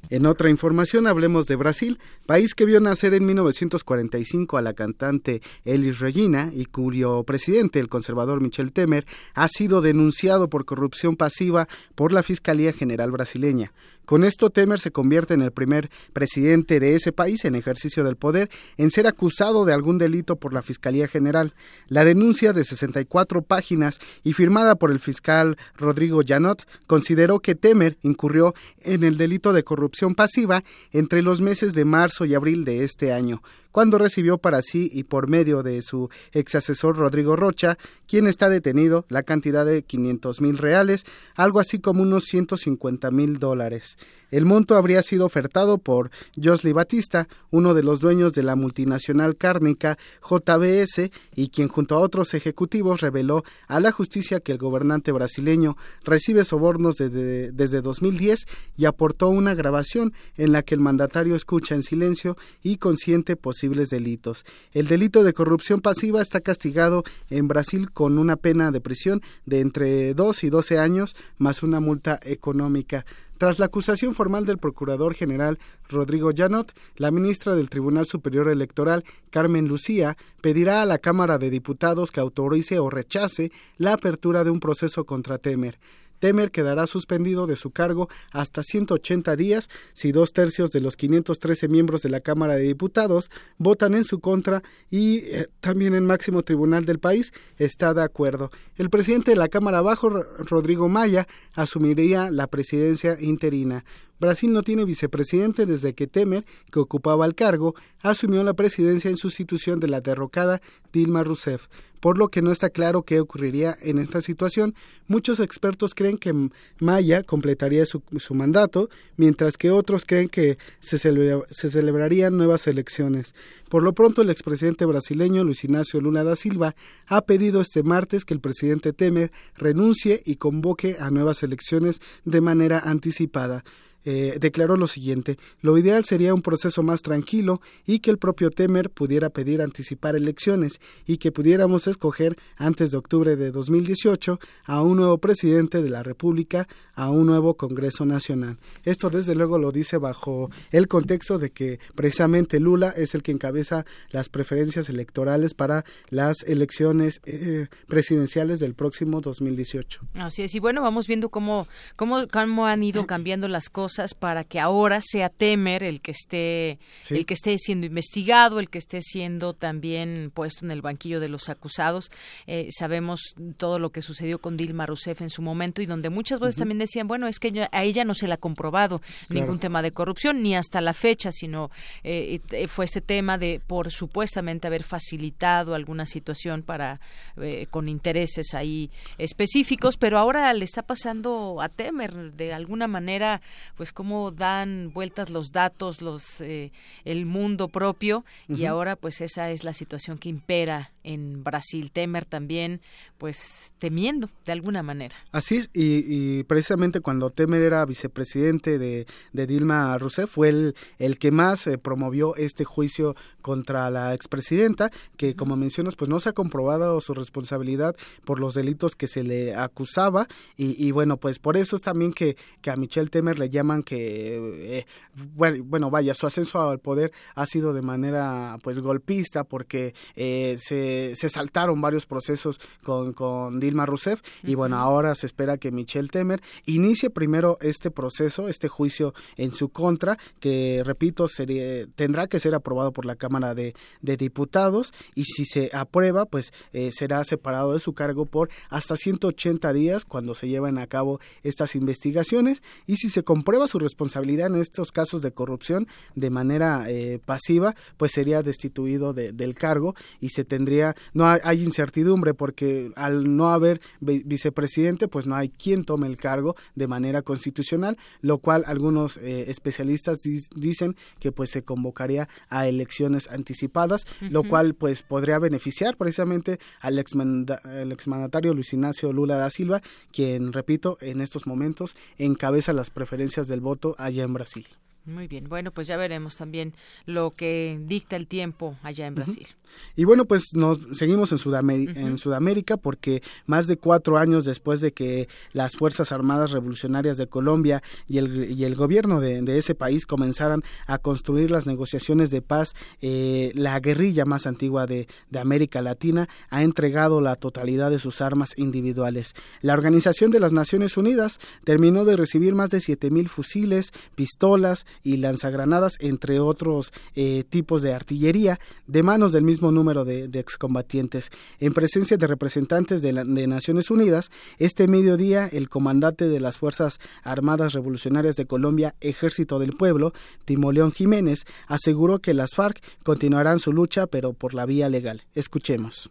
En otra información hablemos de Brasil, país que vio nacer en 1945 a la cantante Elis Regina y cuyo presidente, el conservador Michel Temer, ha sido denunciado por corrupción pasiva por la Fiscalía General brasileña. Con esto, Temer se convierte en el primer presidente de ese país en ejercicio del poder en ser acusado de algún delito por la Fiscalía General. La denuncia de 64 páginas y firmada por el fiscal Rodrigo Janot consideró que Temer incurrió en el delito de corrupción pasiva entre los meses de marzo y abril de este año cuando recibió para sí y por medio de su ex asesor Rodrigo Rocha, quien está detenido, la cantidad de 500 mil reales, algo así como unos 150 mil dólares. El monto habría sido ofertado por Josly Batista, uno de los dueños de la multinacional cárnica JBS, y quien junto a otros ejecutivos reveló a la justicia que el gobernante brasileño recibe sobornos desde, desde 2010 y aportó una grabación en la que el mandatario escucha en silencio y consciente posibles delitos. El delito de corrupción pasiva está castigado en Brasil con una pena de prisión de entre 2 y 12 años más una multa económica. Tras la acusación formal del Procurador General Rodrigo Janot, la ministra del Tribunal Superior Electoral, Carmen Lucía, pedirá a la Cámara de Diputados que autorice o rechace la apertura de un proceso contra Temer. Temer quedará suspendido de su cargo hasta 180 días si dos tercios de los 513 miembros de la Cámara de Diputados votan en su contra y eh, también el máximo tribunal del país está de acuerdo. El presidente de la Cámara Bajo, Rodrigo Maya, asumiría la presidencia interina. Brasil no tiene vicepresidente desde que Temer, que ocupaba el cargo, asumió la presidencia en sustitución de la derrocada Dilma Rousseff por lo que no está claro qué ocurriría en esta situación. Muchos expertos creen que Maya completaría su, mandato, mientras que otros creen que se, celebrarían nuevas elecciones. Por lo pronto, el expresidente brasileño Luis Ignacio Lula da Silva ha pedido este martes que el presidente Temer renuncie y convoque a nuevas elecciones de manera anticipada. Eh, declaró lo siguiente, lo ideal sería un proceso más tranquilo y que el propio Temer pudiera pedir anticipar elecciones y que pudiéramos escoger antes de octubre de 2018 a un nuevo presidente de la República, a un nuevo Congreso Nacional. Esto desde luego lo dice bajo el contexto de que precisamente Lula es el que encabeza las preferencias electorales para las elecciones eh, presidenciales del próximo 2018. Así es, y bueno, vamos viendo cómo, cómo, cómo han ido cambiando las cosas para que ahora sea Temer el que esté el que esté siendo investigado, el que esté siendo también puesto en el banquillo de los acusados. Eh, sabemos todo lo que sucedió con Dilma Rousseff en su momento y donde muchas veces también decían, bueno, es que a ella no se le ha comprobado ningún tema de corrupción ni hasta la fecha, sino eh, fue este tema de por supuestamente haber facilitado alguna situación para eh, con intereses ahí específicos, pero ahora le está pasando a Temer de alguna manera pues pues cómo dan vueltas los datos, los eh, el mundo propio y ahora pues esa es la situación que impera en Brasil. Temer también pues temiendo de alguna manera. Así es, y, precisamente cuando Temer era vicepresidente de, Dilma Rousseff fue el, el que más eh, promovió este juicio contra la expresidenta, que como mencionas pues no se ha comprobado su responsabilidad por los delitos que se le acusaba y, bueno pues por eso es también que, que a Michelle Temer le llaman que, eh, bueno, vaya, su ascenso al poder ha sido de manera, pues, golpista, porque eh, se se, se saltaron varios procesos con, con Dilma Rousseff y bueno, ahora se espera que Michelle Temer inicie primero este proceso, este juicio en su contra, que repito, sería, tendrá que ser aprobado por la Cámara de, de Diputados y si se aprueba, pues eh, será separado de su cargo por hasta 180 días cuando se lleven a cabo estas investigaciones y si se comprueba su responsabilidad en estos casos de corrupción de manera eh, pasiva, pues sería destituido del cargo y se tendría, no hay, incertidumbre porque al no haber vicepresidente, pues no hay quien tome el cargo de manera constitucional, lo cual algunos eh, especialistas dicen que pues se convocaría a elecciones anticipadas, lo cual pues podría beneficiar precisamente al, el exmandatario Luis Ignacio Lula da Silva, quien, repito, en estos momentos encabeza las preferencias del voto allá en Brasil. Muy bien, bueno, pues ya veremos también lo que dicta el tiempo allá en Brasil. Y bueno, pues nos seguimos en, Sudamérica, en Sudamérica porque más de cuatro años después de que las Fuerzas Armadas Revolucionarias de Colombia y el, y el gobierno de, ese país comenzaran a construir las negociaciones de paz, eh, la guerrilla más antigua de, de América Latina ha entregado la totalidad de sus armas individuales. La Organización de las Naciones Unidas terminó de recibir más de siete mil fusiles, pistolas, y lanzagranadas, entre otros eh, tipos de artillería, de manos del mismo número de, excombatientes. En presencia de representantes de, Naciones Unidas, este mediodía el comandante de las Fuerzas Armadas Revolucionarias de Colombia, Ejército del Pueblo, Timoleón Jiménez, aseguró que las FARC continuarán su lucha, pero por la vía legal. Escuchemos.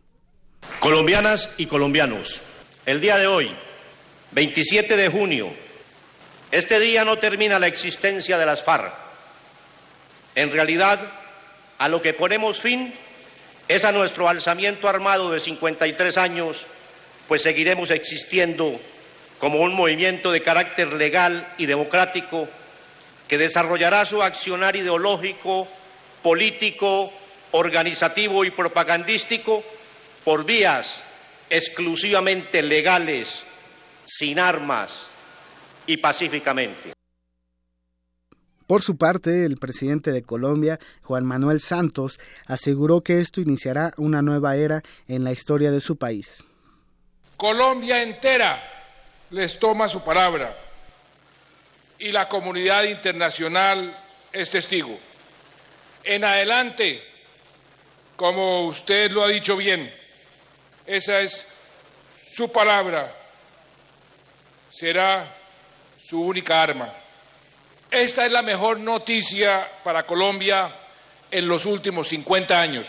Colombianas y colombianos, el día de hoy, 27 de junio este día no termina la existencia de las FARC. En realidad, a lo que ponemos fin es a nuestro alzamiento armado de 53 años, pues seguiremos existiendo como un movimiento de carácter legal y democrático que desarrollará su accionar ideológico, político, organizativo y propagandístico por vías exclusivamente legales, sin armas, y pacíficamente. Por su parte, el presidente de Colombia, Juan Manuel Santos, aseguró que esto iniciará una nueva era en la historia de su país. Colombia entera les toma su palabra y la comunidad internacional es testigo. En adelante, como usted lo ha dicho bien, esa es su palabra, será su única arma. Esta es la mejor noticia para Colombia en los últimos 50 años.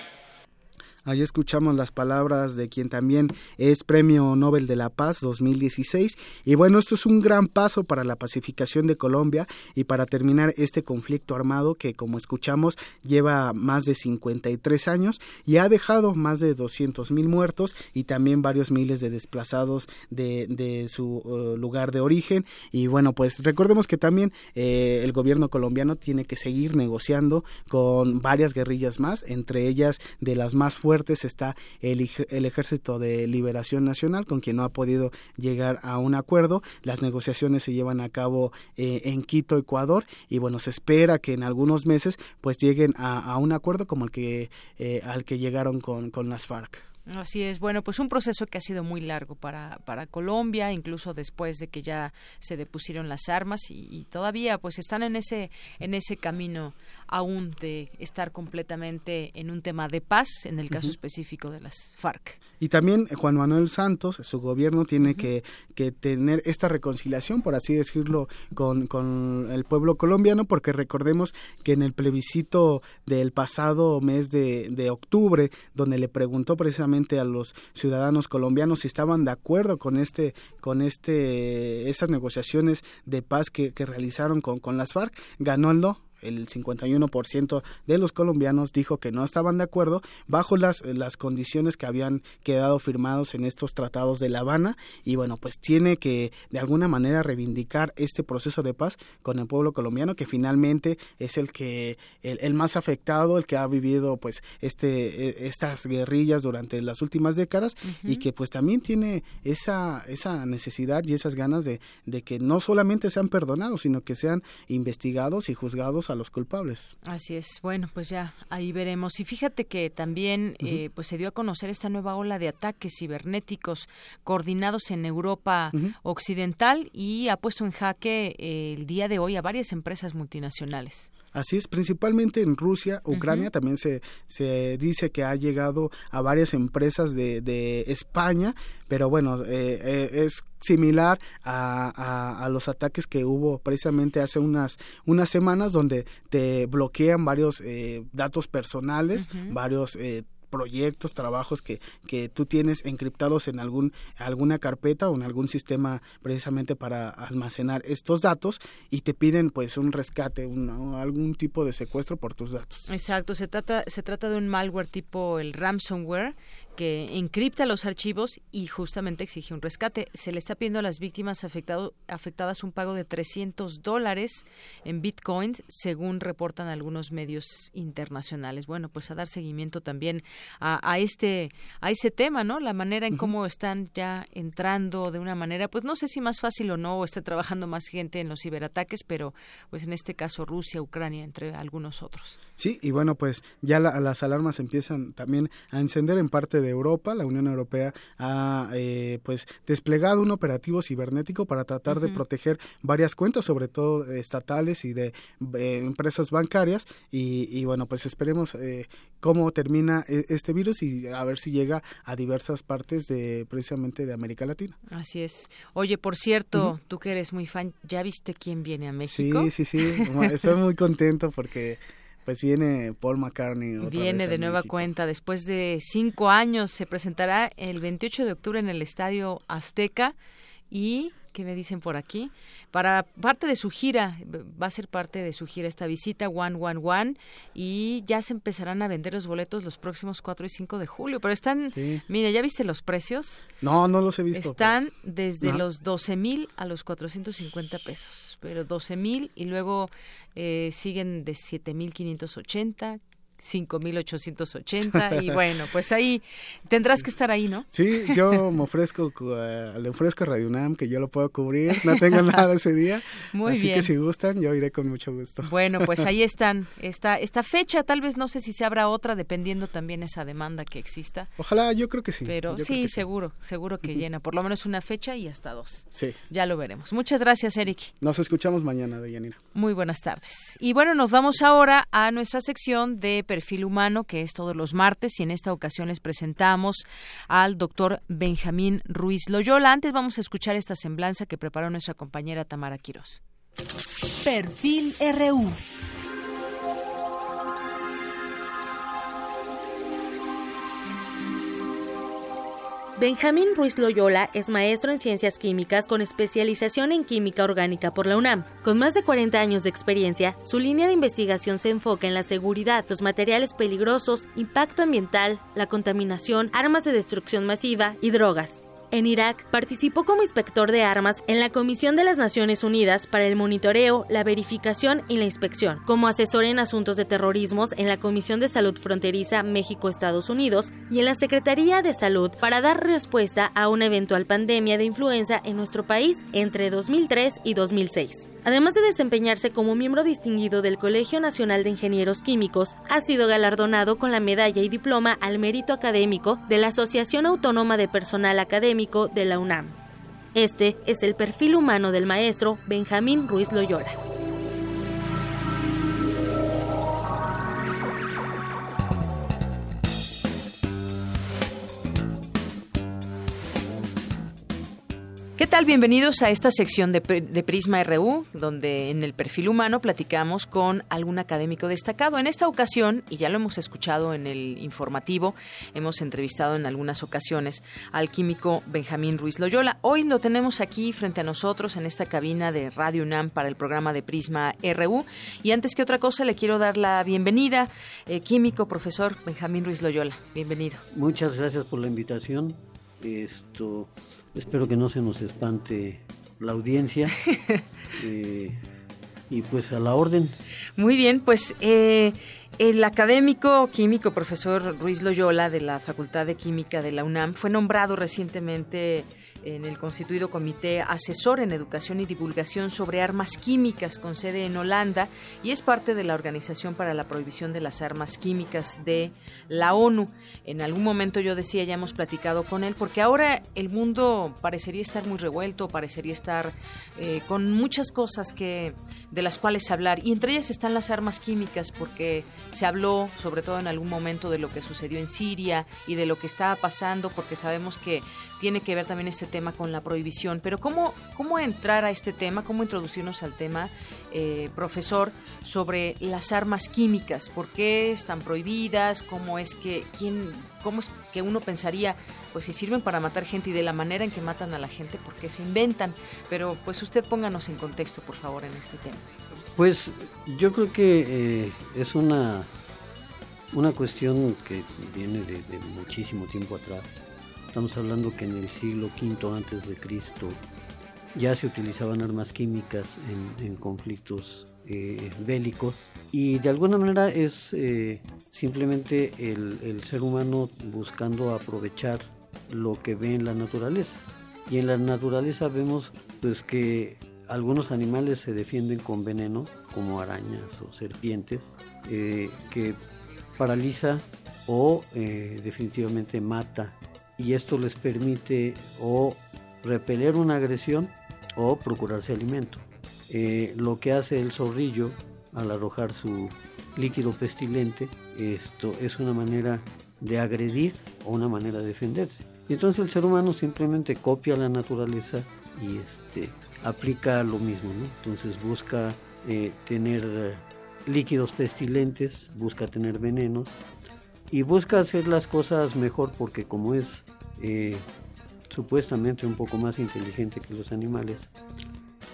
Ahí escuchamos las palabras de quien también es Premio Nobel de la Paz 2016. Y bueno, esto es un gran paso para la pacificación de Colombia y para terminar este conflicto armado que, como escuchamos, lleva más de 53 años y ha dejado más de 200 mil muertos y también varios miles de desplazados de, su uh, lugar de origen. Y bueno, pues recordemos que también eh, el gobierno colombiano tiene que seguir negociando con varias guerrillas más, entre ellas de las más fuertes está el, el Ejército de Liberación Nacional, con quien no ha podido llegar a un acuerdo. Las negociaciones se llevan a cabo eh, en Quito, Ecuador, y bueno, se espera que en algunos meses pues lleguen a, un acuerdo como el que eh, al que llegaron con, con las FARC. Así es, bueno, pues un proceso que ha sido muy largo para, para Colombia, incluso después de que ya se depusieron las armas y, todavía pues están en ese, en ese camino aún de estar completamente en un tema de paz, en el caso específico de las FARC. Y también Juan Manuel Santos, su gobierno tiene que, que, tener esta reconciliación, por así decirlo, con, con el pueblo colombiano, porque recordemos que en el plebiscito del pasado mes de, de octubre, donde le preguntó precisamente a los ciudadanos colombianos si estaban de acuerdo con este con este esas negociaciones de paz que, que realizaron con, con las FARC ganó el no el 51% de los colombianos dijo que no estaban de acuerdo bajo las, las condiciones que habían quedado firmados en estos tratados de La Habana. Y bueno, pues tiene que de alguna manera reivindicar este proceso de paz con el pueblo colombiano que finalmente es el que el, más afectado, el que ha vivido pues este e, estas guerrillas durante las últimas décadas. Y que pues también tiene esa esa necesidad y esas ganas de, de que no solamente sean perdonados, sino que sean investigados y juzgados a los culpables. Así es. Bueno, pues ya ahí veremos. Y fíjate que también eh, pues se dio a conocer esta nueva ola de ataques cibernéticos coordinados en Europa Occidental y ha puesto en jaque eh, el día de hoy a varias empresas multinacionales. Así es, principalmente en Rusia, Ucrania, también se, se dice que ha llegado a varias empresas de, de España, pero bueno, eh, eh, es similar a, a, los ataques que hubo precisamente hace unas, unas semanas donde te bloquean varios eh, datos personales, varios proyectos, trabajos que, que tú tienes encriptados en algún, alguna carpeta o en algún sistema precisamente para almacenar estos datos y te piden pues un rescate, un, algún tipo de secuestro por tus datos. Exacto, se trata, se trata de un malware tipo el ransomware que encripta los archivos y justamente exige un rescate. Se le está pidiendo a las víctimas afectado, afectadas un pago de 300 dólares en bitcoins, según reportan algunos medios internacionales. Bueno, pues a dar seguimiento también a, este a ese tema, ¿no? La manera en cómo están ya entrando de una manera, pues no sé si más fácil o no, o esté trabajando más gente en los ciberataques, pero pues en este caso Rusia, Ucrania, entre algunos otros. Sí, y bueno, pues ya las alarmas empiezan también a encender en parte de de Europa, la Unión Europea ha eh, pues desplegado un operativo cibernético para tratar de proteger varias cuentas, sobre todo estatales y de eh, empresas bancarias y, bueno pues esperemos eh, cómo termina e, este virus y a ver si llega a diversas partes de precisamente de América Latina. Así es. Oye, por cierto, tú que eres muy fan, ¿ya viste quién viene a México? Sí, sí, sí. Estoy muy contento porque pues viene Paul McCartney. viene de nueva cuenta. Después de cinco años se presentará el 28 de octubre en el Estadio Azteca y ¿qué me dicen por aquí? Para parte de su gira, va a ser parte de su gira esta visita One One One y ya se empezarán a vender los boletos los próximos 4 y 5 de julio, pero están, mira, ¿ya viste los precios? No, no los he visto. Están desde los 12 mil a los 450 pesos, pero 12 mil y luego eh, siguen de 7 mil 580, 5.880 y bueno, pues ahí tendrás que estar ahí, ¿no? Sí, yo me ofrezco, uh, le ofrezco a Radio UNAM que yo lo puedo cubrir, no tengo nada ese día. Muy así que si gustan, yo iré con mucho gusto. Bueno, pues ahí están, esta, esta fecha, tal vez no sé si se habrá otra, dependiendo también esa demanda que exista. Ojalá, yo creo que sí. Pero sí, seguro, seguro que llena, por lo menos una fecha y hasta dos. Sí. Ya lo veremos. Muchas gracias, Eric. Nos escuchamos mañana, Deyanira. Muy buenas tardes. Y bueno, nos vamos ahora a nuestra sección de perfil humano, que es todos los martes, y en esta ocasión les presentamos al doctor Benjamín Ruiz Loyola. Antes vamos a escuchar esta semblanza que preparó nuestra compañera Tamara Quiroz. Perfil RU. Benjamín Ruiz Loyola es maestro en ciencias químicas con especialización en química orgánica por la UNAM. Con más de 40 años de experiencia, su línea de investigación se enfoca en la seguridad, los materiales peligrosos, impacto ambiental, la contaminación, armas de destrucción masiva y drogas. En Irak, participó como inspector de armas en la Comisión de las Naciones Unidas para el monitoreo, la verificación y la inspección, como asesor en asuntos de terrorismos en la Comisión de Salud Fronteriza México-Estados Unidos y en la Secretaría de Salud para dar respuesta a una eventual pandemia de influenza en nuestro país entre 2003 y 2006. Además de desempeñarse como miembro distinguido del Colegio Nacional de Ingenieros Químicos, ha sido galardonado con la medalla y diploma al mérito académico de la Asociación Autónoma de Personal Académico de la UNAM. Este es el perfil humano del maestro Benjamín Ruiz Loyola. ¿Qué tal? Bienvenidos a esta sección de, Prisma RU, donde en el perfil humano platicamos con algún académico destacado. En esta ocasión, y ya lo hemos escuchado en el informativo, hemos entrevistado en algunas ocasiones al químico Benjamín Ruiz Loyola. Hoy lo tenemos aquí frente a nosotros en esta cabina de Radio UNAM para el programa de Prisma RU. Y antes que otra cosa, le quiero dar la bienvenida, eh, químico, profesor Benjamín Ruiz Loyola. Bienvenido. Muchas gracias por la invitación. Esto Espero que no se nos espante la audiencia. Eh, y pues a la orden. Muy bien, pues eh, el académico químico profesor Ruiz Loyola de la Facultad de Química de la UNAM fue nombrado recientemente en el constituido Comité Asesor en Educación y Divulgación sobre Armas Químicas con sede en Holanda y es parte de la Organización para la Prohibición de las Armas Químicas de la ONU. En algún momento yo decía, ya hemos platicado con él, porque ahora el mundo parecería estar muy revuelto, parecería estar eh, con muchas cosas que de las cuales hablar y entre ellas están las armas químicas porque se habló sobre todo en algún momento de lo que sucedió en Siria y de lo que estaba pasando porque sabemos que tiene que ver también este tema con la prohibición. Pero ¿cómo, cómo entrar a este tema? ¿Cómo introducirnos al tema, eh, profesor, sobre las armas químicas? ¿Por qué están prohibidas? ¿Cómo es que, quién, cómo es que uno pensaría, pues si sirven para matar gente y de la manera en que matan a la gente, ¿por qué se inventan? Pero pues usted pónganos en contexto, por favor, en este tema. Pues yo creo que eh, es una, una cuestión que viene de muchísimo tiempo atrás Estamos hablando que en el siglo V antes de Cristo ya se utilizaban armas químicas en, conflictos eh, bélicos y de alguna manera es eh, simplemente el, ser humano buscando aprovechar lo que ve en la naturaleza. Y en la naturaleza vemos pues que algunos animales se defienden con veneno como arañas o serpientes eh, que paraliza o definitivamente mata y esto les permite o repeler una agresión o procurarse alimento. Eh, lo que hace el zorrillo al arrojar su líquido pestilente, esto es una manera de agredir o una manera de defenderse. Y entonces el ser humano simplemente copia la naturaleza y este, aplica lo mismo, Entonces busca eh, tener líquidos pestilentes, busca tener venenos y busca hacer las cosas mejor porque como es eh, supuestamente un poco más inteligente que los animales,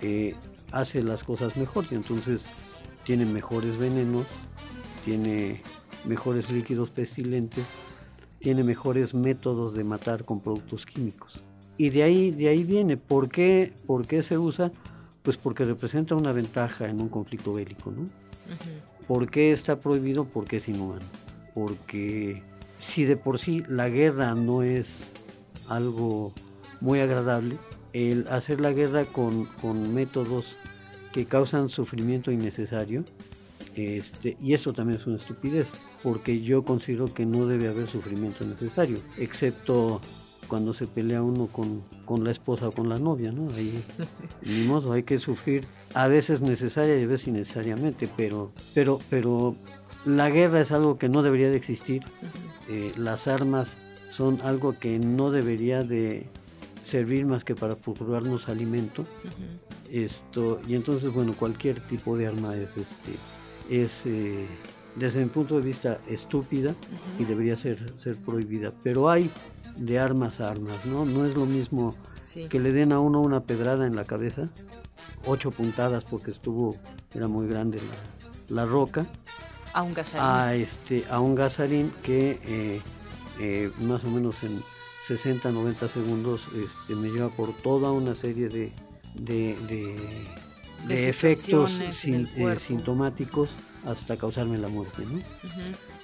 eh, hace las cosas mejor y entonces tiene mejores venenos, tiene mejores líquidos pestilentes, tiene mejores métodos de matar con productos químicos. Y de ahí, de ahí viene, ¿por qué, ¿por qué se usa? Pues porque representa una ventaja en un conflicto bélico, ¿no? ¿Por qué está prohibido? Porque es inhumano porque si de por sí la guerra no es algo muy agradable, el hacer la guerra con, métodos que causan sufrimiento innecesario, este, y eso también es una estupidez, porque yo considero que no debe haber sufrimiento necesario, excepto cuando se pelea uno con, con la esposa o con la novia, ¿no? Ahí, ni modo, hay que sufrir, a veces necesaria y a veces innecesariamente, pero, pero, pero la guerra es algo que no debería de existir. Eh, las armas son algo que no debería de servir más que para procurarnos alimento. Esto y entonces bueno cualquier tipo de arma es este es eh, desde mi punto de vista estúpida y debería ser ser prohibida. Pero hay de armas a armas, ¿no? No es lo mismo que le den a uno una pedrada en la cabeza, ocho puntadas porque estuvo era muy grande la roca a un gasarín. A, este, a un gasarín que eh, eh, más o menos en 60, 90 segundos este, me lleva por toda una serie de, de, de, efectos eh, sintomáticos hasta causarme la muerte. ¿no?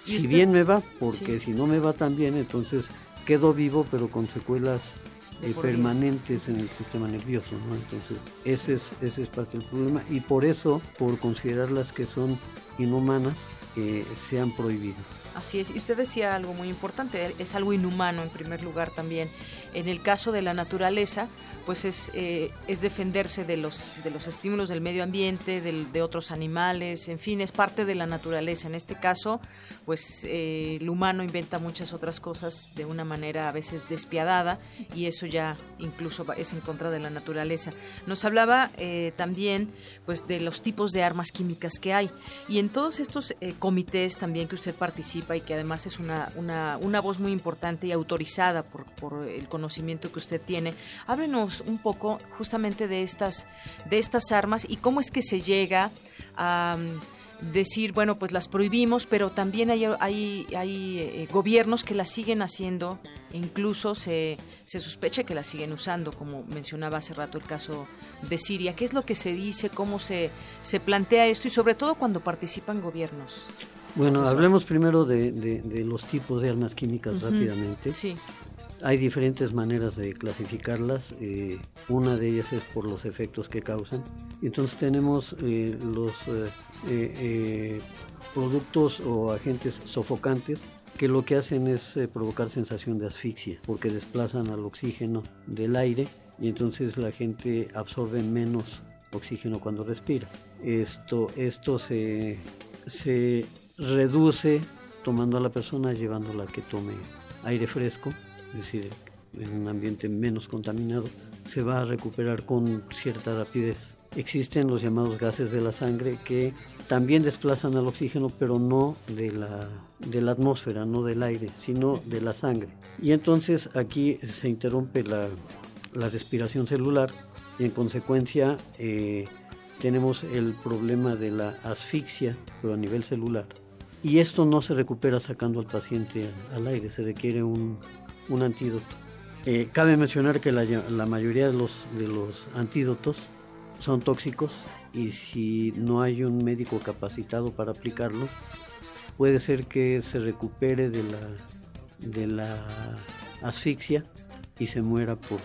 Si bien me va, porque si no me va tan bien, entonces quedo vivo pero con secuelas permanentes en el sistema nervioso, ¿no? Entonces, ese es, ese es parte del problema y por eso, por considerarlas que son inhumanas, se han prohibido. Así es, y usted decía algo muy importante, es algo inhumano en primer lugar también. En el caso de la naturaleza, pues es, eh, es defenderse de los, de los estímulos del medio ambiente, de otros animales, en fin, es parte de la naturaleza. En este caso, pues eh, el humano inventa muchas otras cosas de una manera a veces despiadada y eso ya incluso es en contra de la naturaleza. Nos hablaba eh, también pues de los tipos de armas químicas que hay y en todos estos comités también que usted participa y que además es una, una, una voz muy importante y autorizada por, por el conocimiento que usted tiene, háblenos un poco justamente de estas, de estas armas y cómo es que se llega a mm, decir, bueno, pues las prohibimos, pero también hay, hay, hay eh, gobiernos que las siguen haciendo, incluso se, se sospecha que las siguen usando, como mencionaba hace rato el caso de Siria. ¿Qué es lo que se dice, cómo se, se plantea esto y sobre todo cuando participan gobiernos? Bueno, hablemos primero de, de, los tipos de armas químicas rápidamente. Sí. Hay diferentes maneras de clasificarlas. Eh, una de ellas es por los efectos que causan. Entonces tenemos eh, los eh, productos o agentes sofocantes que lo que hacen es provocar sensación de asfixia porque desplazan al oxígeno del aire y entonces la gente absorbe menos oxígeno cuando respira. Esto, esto se, se reduce tomando a la persona, llevándola a que tome aire fresco, es decir, en un ambiente menos contaminado, se va a recuperar con cierta rapidez. Existen los llamados gases de la sangre que también desplazan al oxígeno, pero no de la, de la atmósfera, no del aire, sino de la sangre. Y entonces aquí se interrumpe la, la respiración celular y en consecuencia eh, tenemos el problema de la asfixia, pero a nivel celular. Y esto no se recupera sacando al paciente al, aire, se requiere un, un antídoto. Eh, cabe mencionar que la, la, mayoría de los, de los antídotos son tóxicos y si no hay un médico capacitado para aplicarlo, puede ser que se recupere de la, de la asfixia y se muera por,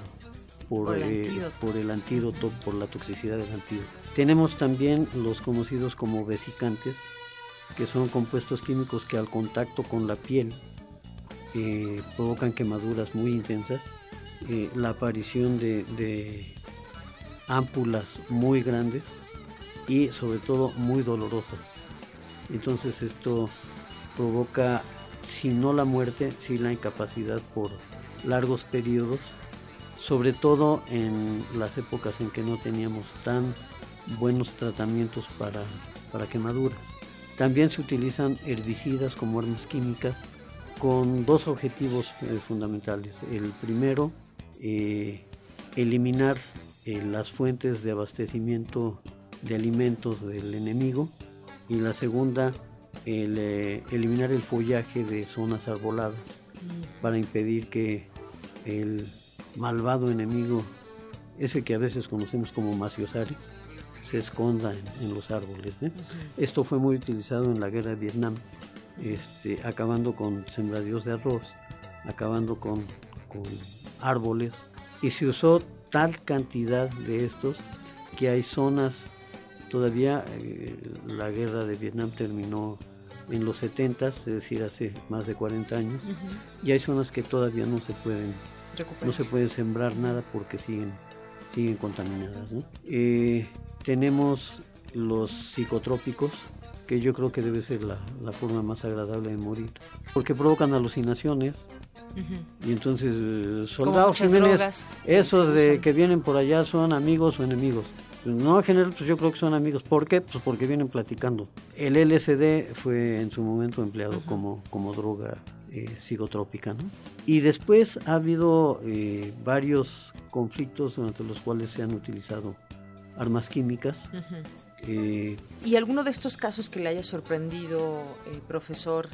por, el eh, por, el antídoto, por la toxicidad del antídoto. Tenemos también los conocidos como vesicantes, que son compuestos químicos que al contacto con la piel provocan quemaduras muy intensas, eh, la aparición de, de ámpulas muy grandes y sobre todo muy dolorosas. Entonces esto provoca, si no la muerte, si la incapacidad por largos periodos sobre todo en las épocas en que no teníamos tan buenos tratamientos para, para quemaduras. También se utilizan herbicidas como armas químicas con dos objetivos eh, fundamentales. El primero, eh, eliminar eh, las fuentes de abastecimiento de alimentos del enemigo y la segunda, eliminar el follaje de zonas arboladas para impedir que el malvado enemigo, ese que a veces conocemos como Maciosari, se esconda en, los árboles. Esto fue muy utilizado en la guerra de Vietnam, este, acabando con sembradíos de arroz, acabando con, árboles, y se usó tal cantidad de estos que hay zonas, todavía eh, la guerra de Vietnam terminó en los 70, es decir, hace más de 40 años, y hay zonas que todavía no se pueden no se puede sembrar nada porque siguen, siguen contaminadas. Eh, tenemos los psicotrópicos, que yo creo que debe ser la, forma más agradable de morir, porque provocan alucinaciones. Y entonces, eh, soldados Jiménez, esos de que vienen por allá son amigos o enemigos. No, en general, pues yo creo que son amigos. ¿Por qué? Pues porque vienen platicando. El LSD fue en su momento empleado como, como droga eh, psicotrópica. ¿no? Y después ha habido eh, varios conflictos durante los cuales se han utilizado armas químicas. Eh, ¿Y alguno de estos casos que le haya sorprendido, profesor,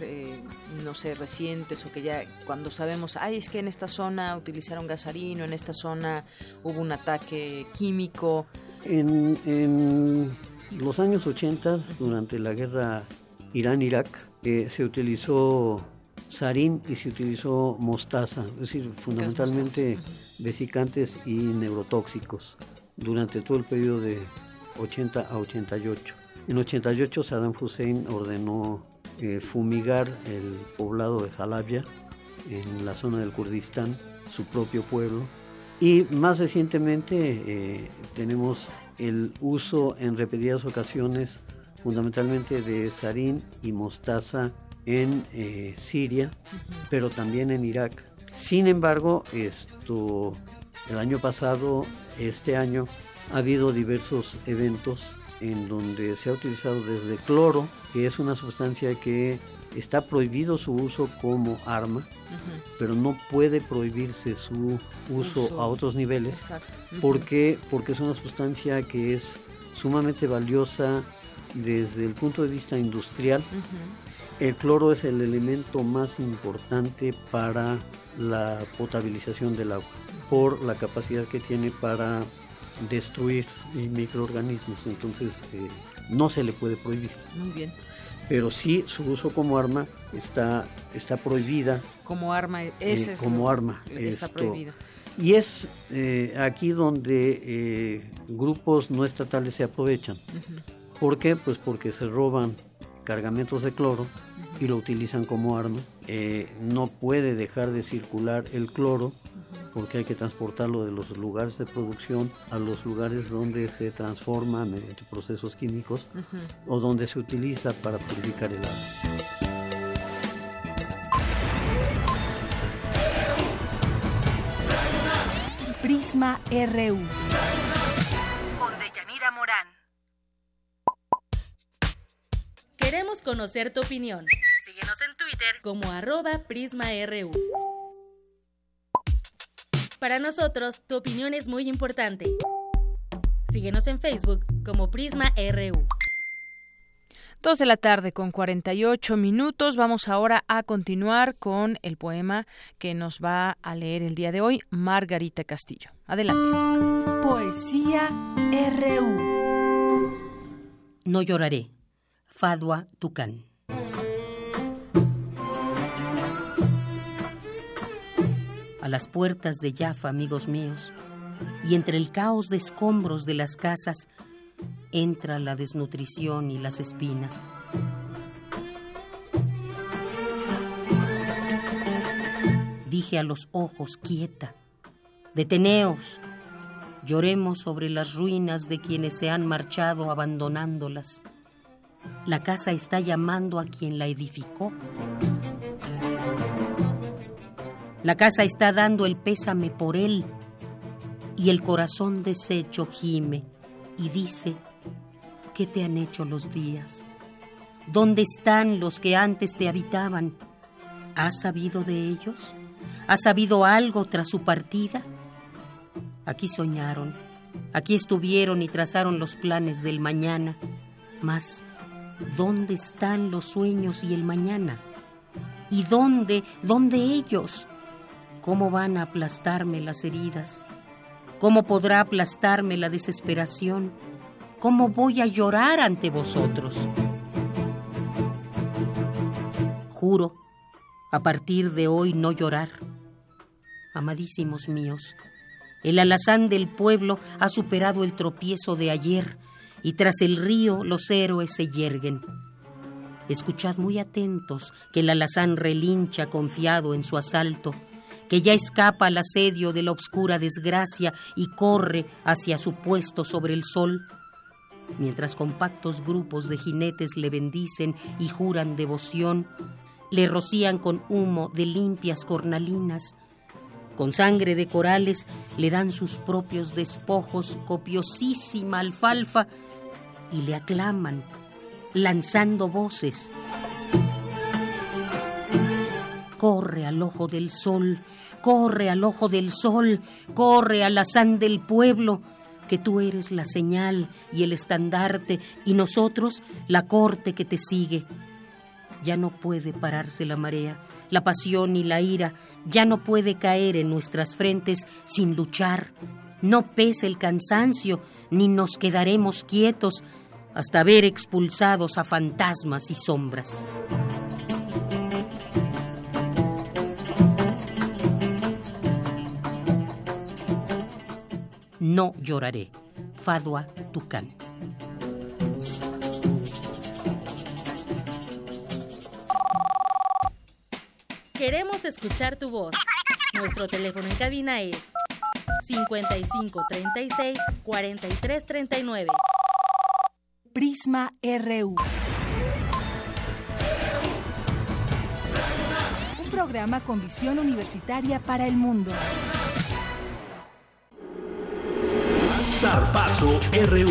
no sé, recientes o que ya cuando sabemos, ay, es que en esta zona utilizaron gasarino, en esta zona hubo un ataque químico? En, en los años 80, durante la guerra Irán-Irak, se utilizó sarín y se utilizó mostaza, es decir, fundamentalmente vesicantes y neurotóxicos durante todo el periodo de 80 a 88. En 88 Saddam Hussein ordenó eh, fumigar el poblado de Jalabia en la zona del Kurdistán, su propio pueblo. Y más recientemente eh, tenemos el uso en repetidas ocasiones fundamentalmente de sarín y mostaza en eh, Siria, pero también en Irak. Sin embargo, esto, el año pasado, este año, ha habido diversos eventos en donde se ha utilizado desde cloro, que es una sustancia que está prohibido su uso como arma, pero no puede prohibirse su uso, a otros niveles, porque, porque es una sustancia que es sumamente valiosa desde el punto de vista industrial, el cloro es el elemento más importante para la potabilización del agua, por la capacidad que tiene para destruir microorganismos, entonces eh, no se le puede prohibir. Muy bien. pero sí su uso como arma está, está prohibida. Como arma, ese eh, como arma. Está prohibido. Y es eh, aquí donde eh, grupos no estatales se aprovechan. ¿Por qué? Pues porque se roban cargamentos de cloro y lo utilizan como arma. no puede dejar de circular el cloro porque hay que transportarlo de los lugares de producción a los lugares donde se transforma mediante procesos químicos o donde se utiliza para purificar el agua. Prisma RU. Con Deyanira Morán. Queremos conocer tu opinión. Síguenos en Twitter como arroba PrismaRU. Para nosotros, tu opinión es muy importante. Síguenos en Facebook como Prisma RU. Dos de la tarde con 48 minutos. Vamos ahora a continuar con el poema que nos va a leer el día de hoy Margarita Castillo. Adelante. Poesía RU. No lloraré. Fadua Tucán. Las puertas de Jaffa, amigos míos, y entre el caos de escombros de las casas entra la desnutrición y las espinas. Dije a los ojos, quieta, deteneos, lloremos sobre las ruinas de quienes se han marchado abandonándolas. La casa está llamando a quien la edificó. La casa está dando el pésame por él y el corazón deshecho gime y dice, ¿qué te han hecho los días? ¿Dónde están los que antes te habitaban? ¿Has sabido de ellos? ¿Has sabido algo tras su partida? Aquí soñaron, aquí estuvieron y trazaron los planes del mañana, mas ¿dónde están los sueños y el mañana? ¿Y dónde, dónde ellos? ¿Cómo van a aplastarme las heridas? ¿Cómo podrá aplastarme la desesperación? ¿Cómo voy a llorar ante vosotros? Juro, a partir de hoy no llorar. Amadísimos míos, el alazán del pueblo ha superado el tropiezo de ayer y tras el río los héroes se yerguen. Escuchad muy atentos que el alazán relincha confiado en su asalto que ya escapa al asedio de la obscura desgracia y corre hacia su puesto sobre el sol, mientras compactos grupos de jinetes le bendicen y juran devoción, le rocían con humo de limpias cornalinas, con sangre de corales le dan sus propios despojos, copiosísima alfalfa, y le aclaman, lanzando voces Corre al ojo del sol, corre al ojo del sol, corre al azán del pueblo, que tú eres la señal y el estandarte y nosotros la corte que te sigue. Ya no puede pararse la marea, la pasión y la ira, ya no puede caer en nuestras frentes sin luchar. No pese el cansancio, ni nos quedaremos quietos hasta ver expulsados a fantasmas y sombras. No lloraré. Fadua Tucán. Queremos escuchar tu voz. Nuestro teléfono en cabina es 55 36 43 39. Prisma RU. Un programa con visión universitaria para el mundo. Zarpazo RU.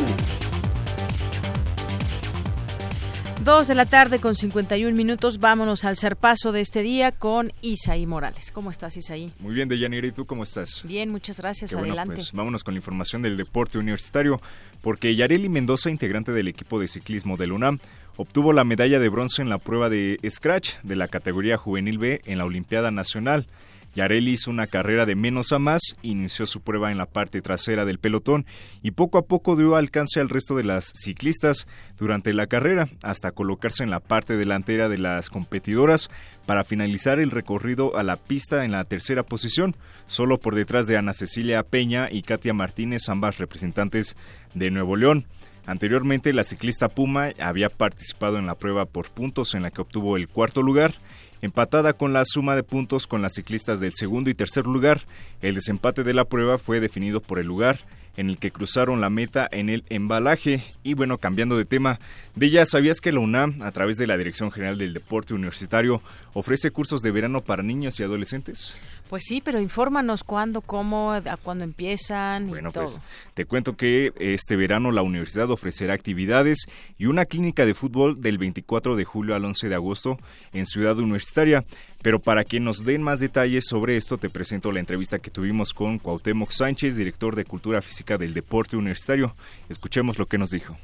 Dos de la tarde con 51 minutos. Vámonos al zarpazo de este día con Isaí Morales. ¿Cómo estás, Isaí? Muy bien, Deyanira. ¿Y tú cómo estás? Bien, muchas gracias. Bueno, Adelante. Pues vámonos con la información del deporte universitario, porque Yareli Mendoza, integrante del equipo de ciclismo del UNAM, obtuvo la medalla de bronce en la prueba de Scratch de la categoría Juvenil B en la Olimpiada Nacional. Yareli hizo una carrera de menos a más, inició su prueba en la parte trasera del pelotón y poco a poco dio alcance al resto de las ciclistas durante la carrera, hasta colocarse en la parte delantera de las competidoras para finalizar el recorrido a la pista en la tercera posición, solo por detrás de Ana Cecilia Peña y Katia Martínez, ambas representantes de Nuevo León. Anteriormente, la ciclista Puma había participado en la prueba por puntos en la que obtuvo el cuarto lugar Empatada con la suma de puntos con las ciclistas del segundo y tercer lugar, el desempate de la prueba fue definido por el lugar en el que cruzaron la meta en el embalaje. Y bueno, cambiando de tema, de ya sabías que la UNAM, a través de la Dirección General del Deporte Universitario, ofrece cursos de verano para niños y adolescentes. Pues sí, pero infórmanos cuándo, cómo, a cuándo empiezan bueno, y todo. Pues, te cuento que este verano la universidad ofrecerá actividades y una clínica de fútbol del 24 de julio al 11 de agosto en Ciudad Universitaria. Pero para que nos den más detalles sobre esto, te presento la entrevista que tuvimos con Cuauhtémoc Sánchez, director de Cultura Física del Deporte Universitario. Escuchemos lo que nos dijo.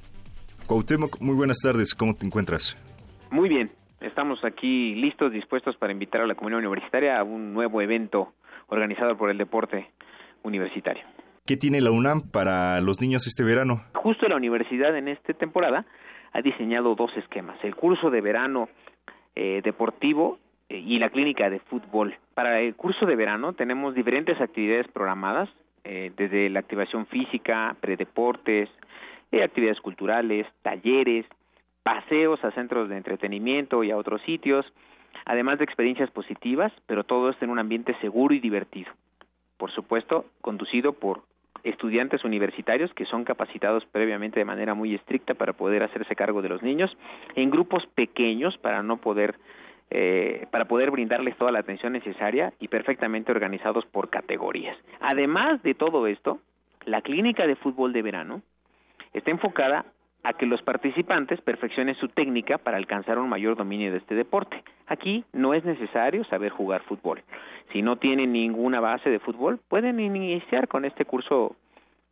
Cuauhtémoc, muy buenas tardes, ¿cómo te encuentras? Muy bien, Estamos aquí listos, dispuestos para invitar a la comunidad universitaria a un nuevo evento organizado por el deporte universitario. ¿Qué tiene la UNAM para los niños este verano? Justo la universidad en esta temporada ha diseñado dos esquemas, el curso de verano eh, deportivo eh, y la clínica de fútbol. Para el curso de verano tenemos diferentes actividades programadas, eh, desde la activación física, predeportes, actividades culturales, talleres, paseos a centros de entretenimiento y a otros sitios, además de experiencias positivas, pero todo esto en un ambiente seguro y divertido. Por supuesto, conducido por estudiantes universitarios que son capacitados previamente de manera muy estricta para poder hacerse cargo de los niños, en grupos pequeños para no poder eh, para poder brindarles toda la atención necesaria y perfectamente organizados por categorías. Además de todo esto, la clínica de fútbol de verano está enfocada a que los participantes perfeccionen su técnica para alcanzar un mayor dominio de este deporte. Aquí no es necesario saber jugar fútbol. Si no tienen ninguna base de fútbol, pueden iniciar con este curso,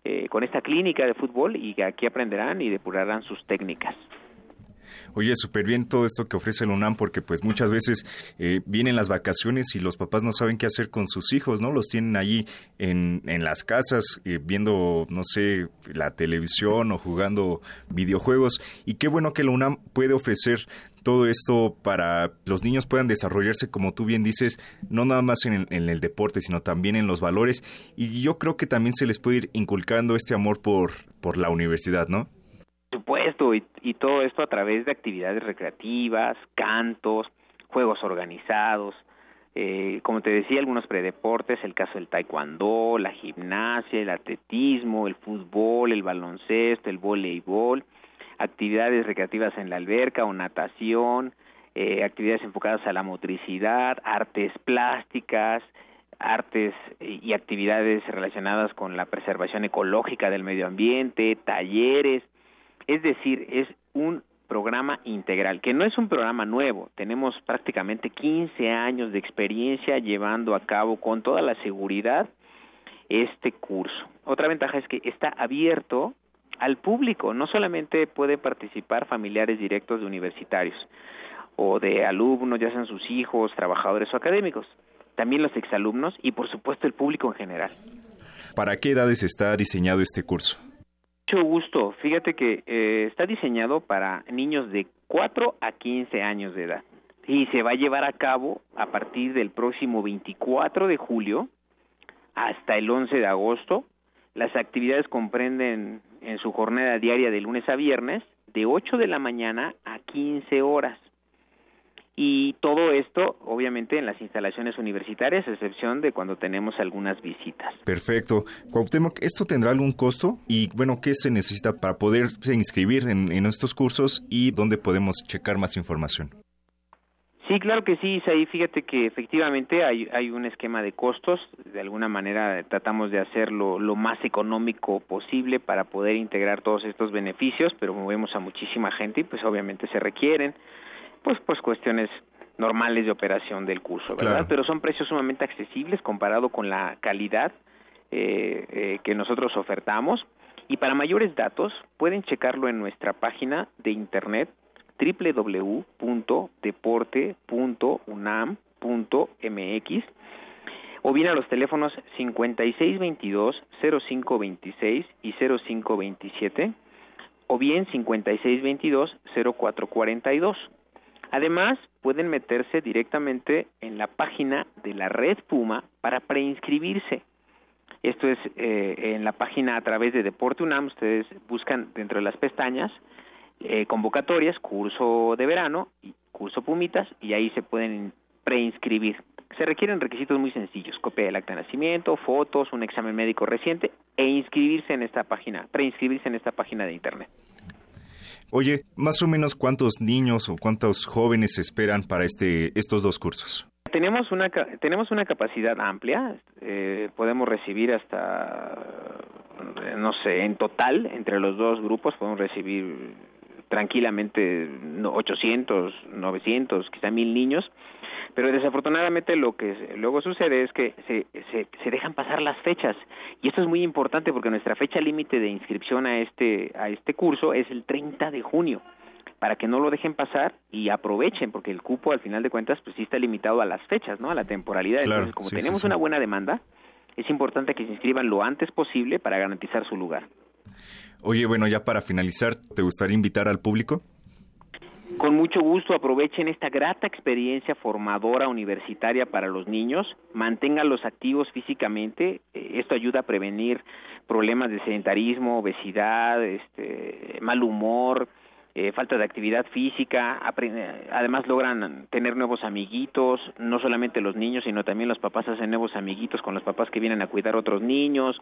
eh, con esta clínica de fútbol y aquí aprenderán y depurarán sus técnicas. Oye, súper bien todo esto que ofrece el UNAM porque pues muchas veces eh, vienen las vacaciones y los papás no saben qué hacer con sus hijos, ¿no? Los tienen allí en, en las casas eh, viendo, no sé, la televisión o jugando videojuegos. Y qué bueno que la UNAM puede ofrecer todo esto para los niños puedan desarrollarse, como tú bien dices, no nada más en el, en el, deporte, sino también en los valores. Y yo creo que también se les puede ir inculcando este amor por, por la universidad, ¿no? Supuesto, y, y todo esto a través de actividades recreativas, cantos, juegos organizados, eh, como te decía, algunos predeportes, el caso del taekwondo, la gimnasia, el atletismo, el fútbol, el baloncesto, el voleibol, actividades recreativas en la alberca o natación, eh, actividades enfocadas a la motricidad, artes plásticas, artes y actividades relacionadas con la preservación ecológica del medio ambiente, talleres, es decir, es un programa integral, que no es un programa nuevo, tenemos prácticamente 15 años de experiencia llevando a cabo con toda la seguridad este curso. Otra ventaja es que está abierto al público, no solamente puede participar familiares directos de universitarios o de alumnos, ya sean sus hijos, trabajadores o académicos, también los exalumnos y por supuesto el público en general. ¿Para qué edades está diseñado este curso? Mucho gusto. Fíjate que eh, está diseñado para niños de 4 a 15 años de edad y se va a llevar a cabo a partir del próximo 24 de julio hasta el 11 de agosto. Las actividades comprenden en su jornada diaria de lunes a viernes de 8 de la mañana a 15 horas. Y todo esto, obviamente, en las instalaciones universitarias, a excepción de cuando tenemos algunas visitas. Perfecto. Cuauhtémoc, ¿esto tendrá algún costo? Y, bueno, ¿qué se necesita para poderse inscribir en, en estos cursos y dónde podemos checar más información? Sí, claro que sí, Isaí. Fíjate que efectivamente hay, hay un esquema de costos. De alguna manera tratamos de hacerlo lo más económico posible para poder integrar todos estos beneficios, pero movemos a muchísima gente y pues obviamente se requieren pues pues cuestiones normales de operación del curso, ¿verdad? Pero son precios sumamente accesibles comparado con la calidad eh, eh, que nosotros ofertamos. Y para mayores datos pueden checarlo en nuestra página de internet www.deporte.unam.mx o bien a los teléfonos 5622-0526 y 0527 o bien 5622-0442. Además, pueden meterse directamente en la página de la Red Puma para preinscribirse. Esto es eh, en la página a través de Deporte UNAM, ustedes buscan dentro de las pestañas eh, convocatorias, curso de verano y curso Pumitas y ahí se pueden preinscribir. Se requieren requisitos muy sencillos, copia del acta de nacimiento, fotos, un examen médico reciente e inscribirse en esta página, preinscribirse en esta página de internet. Oye, más o menos cuántos niños o cuántos jóvenes esperan para este estos dos cursos. Tenemos una tenemos una capacidad amplia, eh, podemos recibir hasta no sé, en total entre los dos grupos podemos recibir tranquilamente 800, 900, quizá mil niños pero desafortunadamente lo que luego sucede es que se, se, se, dejan pasar las fechas. Y esto es muy importante porque nuestra fecha límite de inscripción a este a este curso es el 30 de junio para que no lo dejen pasar y aprovechen porque el cupo al final de cuentas pues sí está limitado a las fechas no a la temporalidad. Entonces como tenemos una buena demanda es importante que se inscriban lo antes posible para garantizar su lugar. Oye, bueno, ya para finalizar, ¿te gustaría invitar al público? Con mucho gusto aprovechen esta grata experiencia formadora universitaria para los niños, manténganlos activos físicamente, eh, esto ayuda a prevenir problemas de sedentarismo, obesidad, este, mal humor, eh, falta de actividad física, además logran tener nuevos amiguitos, no solamente los niños, sino también los papás hacen nuevos amiguitos con los papás que vienen a cuidar otros niños,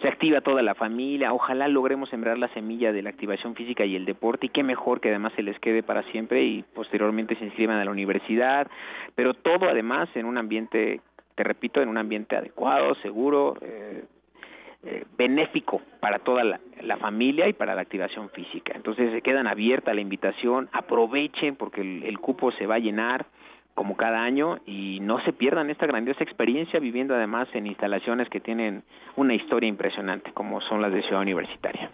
se activa toda la familia, ojalá logremos sembrar la semilla de la activación física y el deporte y qué mejor que además se les quede para siempre y posteriormente se inscriban a la universidad, pero todo además en un ambiente, te repito, en un ambiente adecuado, seguro, eh, eh, benéfico para toda la, familia y para la activación física. Entonces se quedan abierta la invitación, aprovechen porque el, cupo se va a llenar como cada año y no se pierdan esta grandiosa experiencia viviendo además en instalaciones que tienen una historia impresionante como son las de Ciudad Universitaria.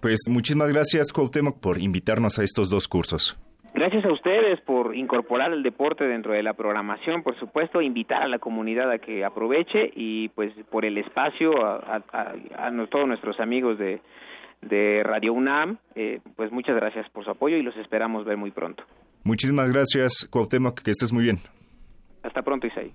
Pues muchísimas gracias Cuauhtémoc por invitarnos a estos dos cursos. Gracias a ustedes por incorporar el deporte dentro de la programación, por supuesto, invitar a la comunidad a que aproveche y pues por el espacio a, todos nuestros amigos de, de Radio UNAM, eh, pues muchas gracias por su apoyo y los esperamos ver muy pronto. Muchísimas gracias, Cuauhtémoc, que estés muy bien. Hasta pronto, Isaí.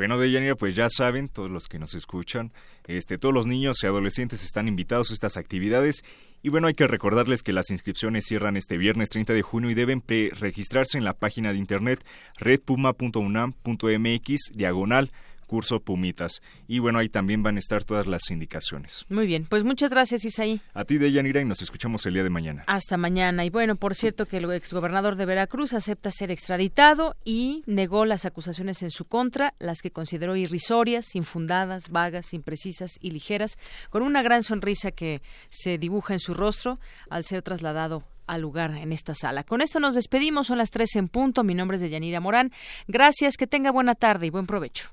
Bueno, Deyanira, pues ya saben, todos los que nos escuchan, este, todos los niños y adolescentes están invitados a estas actividades. Y bueno, hay que recordarles que las inscripciones cierran este viernes 30 de junio y deben registrarse en la página de internet redpuma.unam.mx diagonal curso Pumitas. Y bueno, ahí también van a estar todas las indicaciones. Muy bien, pues muchas gracias, Isaí. A ti, Deyanira, y nos escuchamos el día de mañana. Hasta mañana. Y bueno, por cierto, que el exgobernador de Veracruz acepta ser extraditado y negó las acusaciones en su contra, las que consideró irrisorias, infundadas, vagas, imprecisas y ligeras, con una gran sonrisa que se dibuja en su rostro al ser trasladado al lugar en esta sala. Con esto nos despedimos, son las tres en punto. Mi nombre es Deyanira Morán. Gracias, que tenga buena tarde y buen provecho.